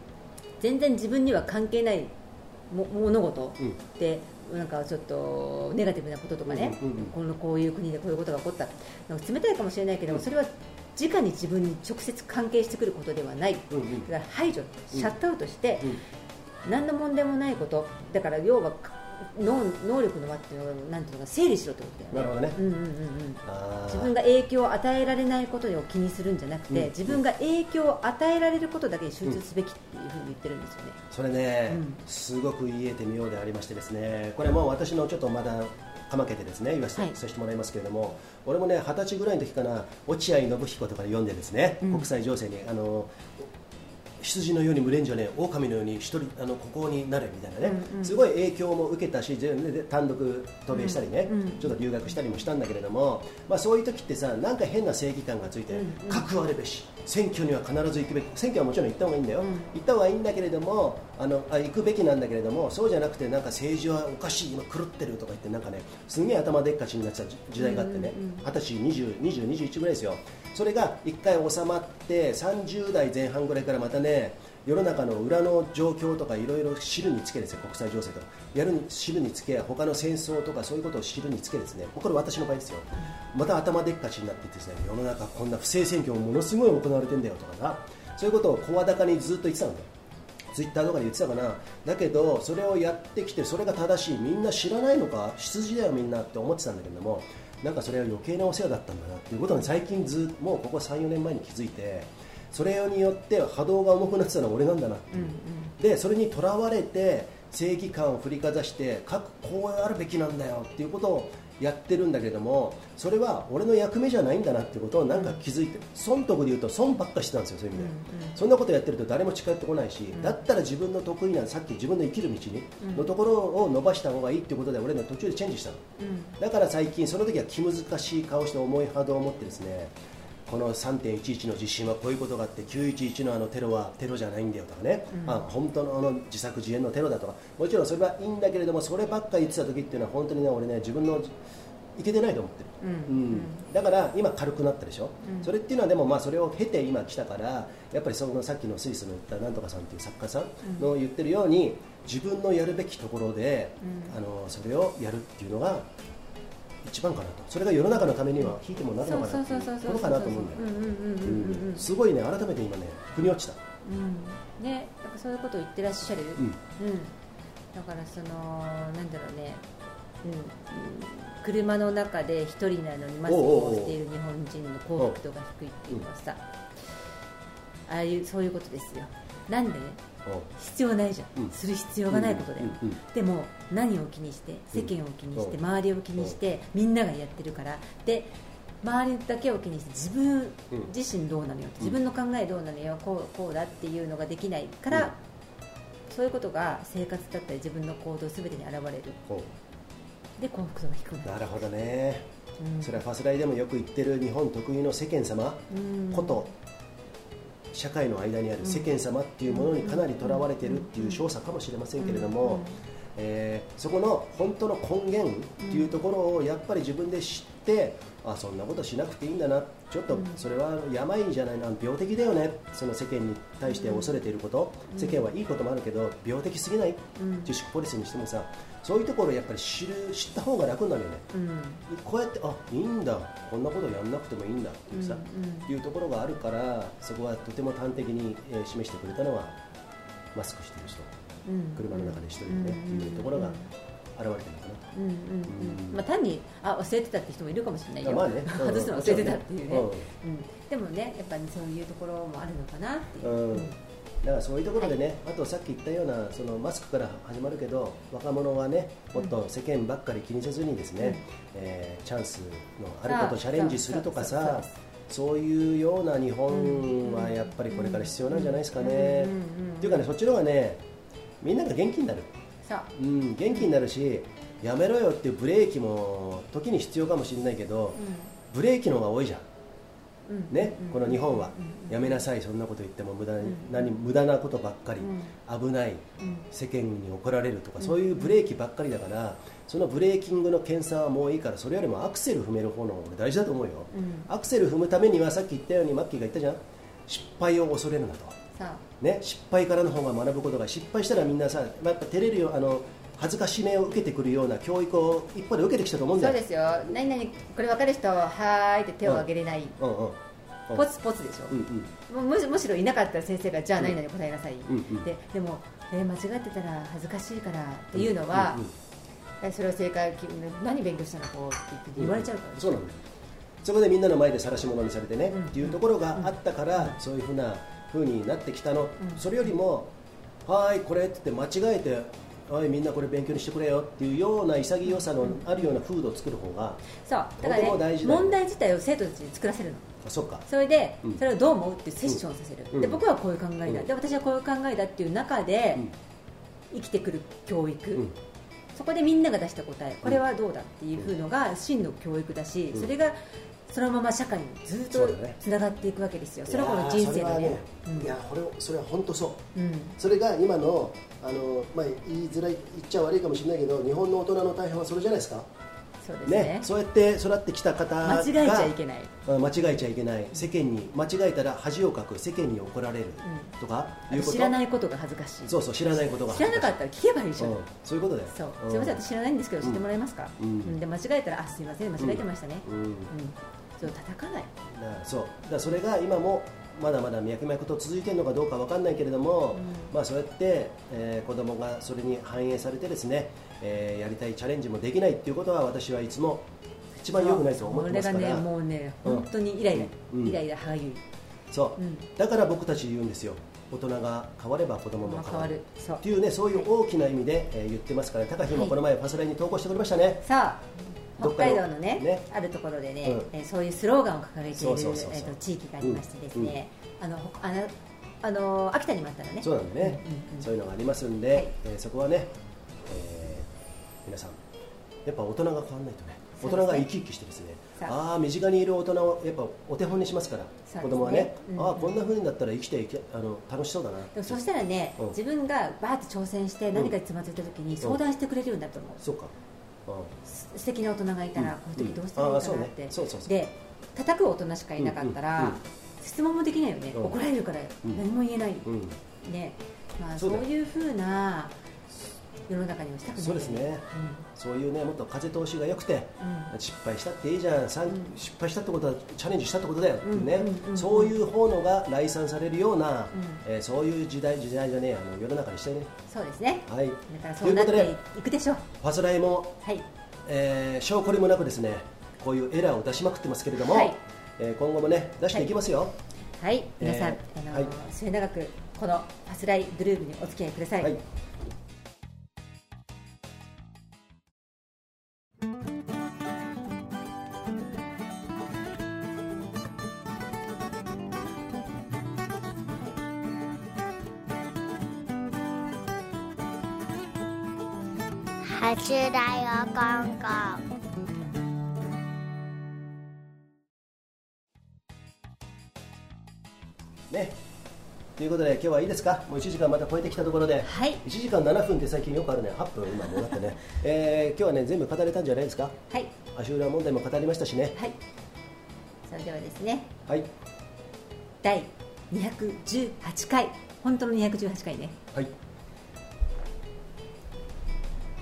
全然自分には関係ないも物事うん。なんかちょっとネガティブなこととかね、うんうんうんこのこういう国でこういうことが起こった。なんか冷たいかもしれないけども、それは直に自分に直接関係してくることではない、うんうん。だから排除、シャットアウトして、うん。何の問題もないこと。だから要は能能力の輪っていうのをなんていうのか整理しろってことだよね。なるほどね、うんうんうんうん。自分が影響を与えられないことを気にするんじゃなくて、うん。自分が影響を与えられることだけに集中すべきっていうふうに言ってるんですよね。それね、うん。すごく言い得て妙でありましてですね。これもう私のちょっとまだかまけてですね言わせて,、はい。させてもらいますけれども俺もね二十歳ぐらいの時かな落合信彦とかで読んでですね、国際情勢にあの羊のように群れんじゃねえ狼のように一人あの孤高になれみたいなね、すごい影響も受けたし単独渡米したりね、ちょっと留学したりもしたんだけれども、まあ、そういう時ってさなんか変な正義感がついて、核あるべし選挙には必ず行くべき選挙はもちろん行った方がいいんだよ、行った方がいいんだけれどもあのあ行くべきなんだけれどもそうじゃなくてなんか政治はおかしい今狂ってるとか言ってなんかねすげえ頭でっかちになってた時時代があってね。二十歳20、20、21ぐらいですよそれが一回収まって30代前半ぐらいからまたね世の中の裏の状況とかいろいろ知るにつけですね国際情勢とかやる知るにつけ他の戦争とかそういうことを知るにつけですねこれ私の場合ですよ。また頭でっかちになってですね世の中こんな不正選挙もものすごい行われてんだよとかなそういうことを声高にずっと言ってたんだよツイッターとかで言ってたかな。だけどそれをやってきてそれが正しいみんな知らないのか羊だよみんなって思ってたんだけどもなんかそれは余計なお世話だったんだなっていうことに最近ずもうここ34年前に気づいてそれによって波動が重くなってたのは俺なんだなっていう、でそれにとらわれて正義感を振りかざして各こうあるべきなんだよっていうことをやってるんだけどもそれは俺の役目じゃないんだなってことをなんか気づいて、損得で言うと損ばっかしてたんですよそういう意味で、そんなことやってると誰も近寄ってこないし、だったら自分の得意なさっき自分の生きる道に、のところを伸ばした方がいいっていうことで俺ね途中でチェンジしたの、だから最近その時は気難しい顔して重い波動を持ってですねこの3.11の地震はこういうことがあって911のあのテロはテロじゃないんだよとかね、あ本当のあの自作自演のテロだとか。もちろんそれはいいんだけれどもそればっかり言ってた時っていうのは本当にね俺ね自分のいけてないと思ってる、うん。だから今軽くなったでしょ、それっていうのはでもまあそれを経て今来たからやっぱりそのさっきのスイスの言ったなんとかさんっていう作家さんの言ってるように自分のやるべきところで、あのそれをやるっていうのが一番かなと。それが世の中のためには引いてもなるのかなっていうことかなと思うんだよ。すごいね改めて今ね腑に落ちた。うん。ねなんかそういうことを言ってらっしゃる、ん。うん。だからそのなんだろうね、うん。うん、車の中で一人なのにマスクをしている日本人の幸福度が低いっていうのはさ、ああいうそういうことですよ。なんで？必要ないじゃん、うん。する必要がないことだよ、うんうんでも何を気にして世間を気にして、うん。周りを気にして、みんながやってるから。で周りだけを気にして自分自身どうなのよ、自分の考えどうなのよ。こうこうだっていうのができないから、うん。そういうことが生活だったり自分の行動すべてに現れる。で幸福度が低くなる。なるほどね、うん。それはファスライでもよく言ってる日本特有の世間様うん。こと社会の間にある世間様っていうものにかなりとらわれてるっていう少佐かもしれませんけれども、えーそこの本当の根源っていうところをやっぱり自分で知って、あそんなことしなくていいんだなちょっとそれは病じゃないな病的だよねその世間に対して恐れていること、世間はいいこともあるけど病的すぎない、自粛ポリスにしてもさそういうところをやっぱり知る知った方が楽になるよね、こうやってあいいんだ。こんなことやんなくてもいいんだっていうさ、いうところがあるからそこはとても端的に、えー示してくれたのはマスクしてる人、車の中で一人でね、っていうところが現れてるのかな。と。うんうん。うん。まあ、単にあ忘れてたって人もいるかもしれないよ、まあね。う ん外すの忘れてたっていうね、うん。うん。でもねやっぱりそういうところもあるのかなっていう、うんだからそういうところでね、あとさっき言ったようなそのマスクから始まるけど若者はねもっと世間ばっかり気にせずにですね、えーチャンスのあることをチャレンジするとかさそういうような日本はやっぱりこれから必要なんじゃないですかね。っていうかねそっちの方がねみんなが元気になる。そう。うん、元気になるしやめろよっていうブレーキも時に必要かもしれないけど、ブレーキの方が多いじゃん、ね、この日本は、やめなさいそんなこと言っても無駄に、何無駄なことばっかり、危ない、世間に怒られるとか、そういうブレーキばっかりだからそのブレーキングの検査はもういいからそれよりもアクセル踏める方の方が俺大事だと思うよ、アクセル踏むためにはさっき言ったようにマッキーが言ったじゃん。失敗を恐れるなと。ね、失敗からの方が学ぶことが失敗したらみんなさ、まあやっぱ照れるよ。あの恥ずかしめを受けてくるような教育を一方で受けてきたと思うんだよ。そうですよ。何々これ分かる人はーいって手を挙げれない、うんうんうん。ポツポツでしょ、うんうん。むしむしろいなかったら先生がじゃあ何々答えなさい、うんうん。ででも、えー間違ってたら恥ずかしいからっていうのは、うんうんえそれは正解き何勉強したのこうって言って言われちゃうから、そうなんだよ。そこでみんなの前で晒し者にされてね、うんっていうところがあったから、そういうふうな風になってきたの、それよりもはーいこれって言って間違えてはいみんなこれ勉強にしてくれよっていうような潔さのあるような風土を作る方が、そうだからね問題自体を生徒たちに作らせるの。あそっか。それで、うん。それをどう思うってセッションをさせる、うん。で僕はこういう考えだ、うん。で私はこういう考えだっていう中で、うん生きてくる教育、うん。そこでみんなが出した答え。これはどうだっていうふうのが真の教育だし、うん。それがそのまま社会にずっとつながっていくわけですよ。その子の人生のね。いやこれそれは本当そう。うん。それが今のあの、まあ、言いづらい言っちゃ悪いかもしれないけど日本の大人の大半はそれじゃないですか？そうですね。ね。そうやって育ってきた方が間違えちゃいけない。うん間違えちゃいけない。世間に間違えたら恥をかく世間に怒られるとか、いうこと？知らないことが恥ずかしい。そうそう知らないことが知らなかったら聞けばいいじゃん、うん。そういうことだよ。そう、ん。すみません私知らないんですけど知ってもらえますか、うん。うん。で間違えたらあすみません間違えてましたね。うん。うん、そう叩かない。そう。だからそれが今もまだまだ脈々と続いているのかどうかわかんないけれども、まあ、そうやって、えー子供がそれに反映されてですね、えーやりたいチャレンジもできないっていうことは私はいつも一番良くないと思ってますから。がねもうねうん本当にイライラ、うん。イライラ歯がゆいそう、うん。だから僕たち言うんですよ。大人が変われば子供も変わる。変わる。そう。っていうねそういう大きな意味で、えー言ってますから。高橋もこの前ファスラインに投稿してくれましたね、さあ北海道のねね。あるところでね、うん。えーそういうスローガンを掲げているえーと地域がありましてですね、あのほあのあの秋田にもあったのね。そうなんだね、うんうんうん。そういうのがありますんで、はい。えーそこはね、えー皆さんやっぱ大人が変わらないとね。大人が生き生きしてですね。そう。ああ身近にいる大人をやっぱお手本にしますから。ね。子供はね、うんああこんな風になったら生きていけあの楽しそうだな。でもそしたらね、うん。自分がバーッと挑戦して何かにつまずいた時に相談してくれるようになると思う、そうか、す素敵な大人がいたら、うん。こういう時どうしたらいいかなって、ね。そうそうそう。で叩く大人しかいなかったら、質問もできないよね、うん。怒られるからうん。何も言えない、ね。まあ、そういうふうな世の中にはしたくない。そうですね、そういうねもっと風通しが良くて、失敗したっていいじゃん、さん失敗したってことはチャレンジしたってことだよっていうね、うんうんうん。そういう方のが来賛されるような、えーそういう時代時代じゃねえあの世の中にしてね。そうですね。はい。だからとそうなっていうことでいくでしょう。ファスライも、はい。えー、証拠りもなくですねこういうエラーを出しまくってますけれども、はい。えー今後もね出していきますよ、はい。皆さん、えーあのはい。末永くこのファスライグループにお付き合いください、はい初だよコンコンねということで今日はいいですかもう1時間また。超えてきた。ところで、はい1時間7分って最近よくあるね8分今もうなってね、えー今日はね全部語れた。んじゃないですかはい足裏問題も語りました。しねはいそれではですねはい第218回本当の218回ねはい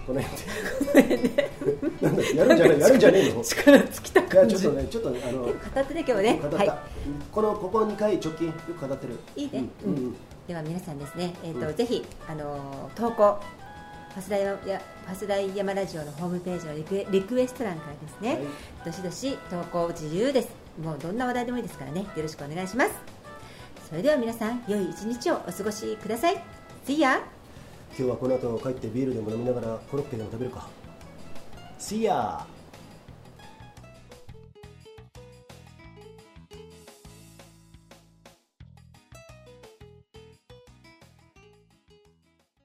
この辺で。なんだやるんじゃないやるんじゃねえの？い力尽きたや感じ。ちょっとねちょっとあの語ってね今日はね。語った、はい。このここ2回直近よく語ってる。いいね、うんうん。では皆さんですね、えーとうん。ぜひ、あのー投稿。ファスライやファスライヤマラジオのホームページのリクエリクエスト欄からですね、はい。どしどし投稿自由です。もうどんな話題でもいいですからね。よろしくお願いします。それでは皆さん良い一日をお過ごしください。See ya! 今日はこの後帰ってビールでも飲みながらコロッケでも食べるか See ya!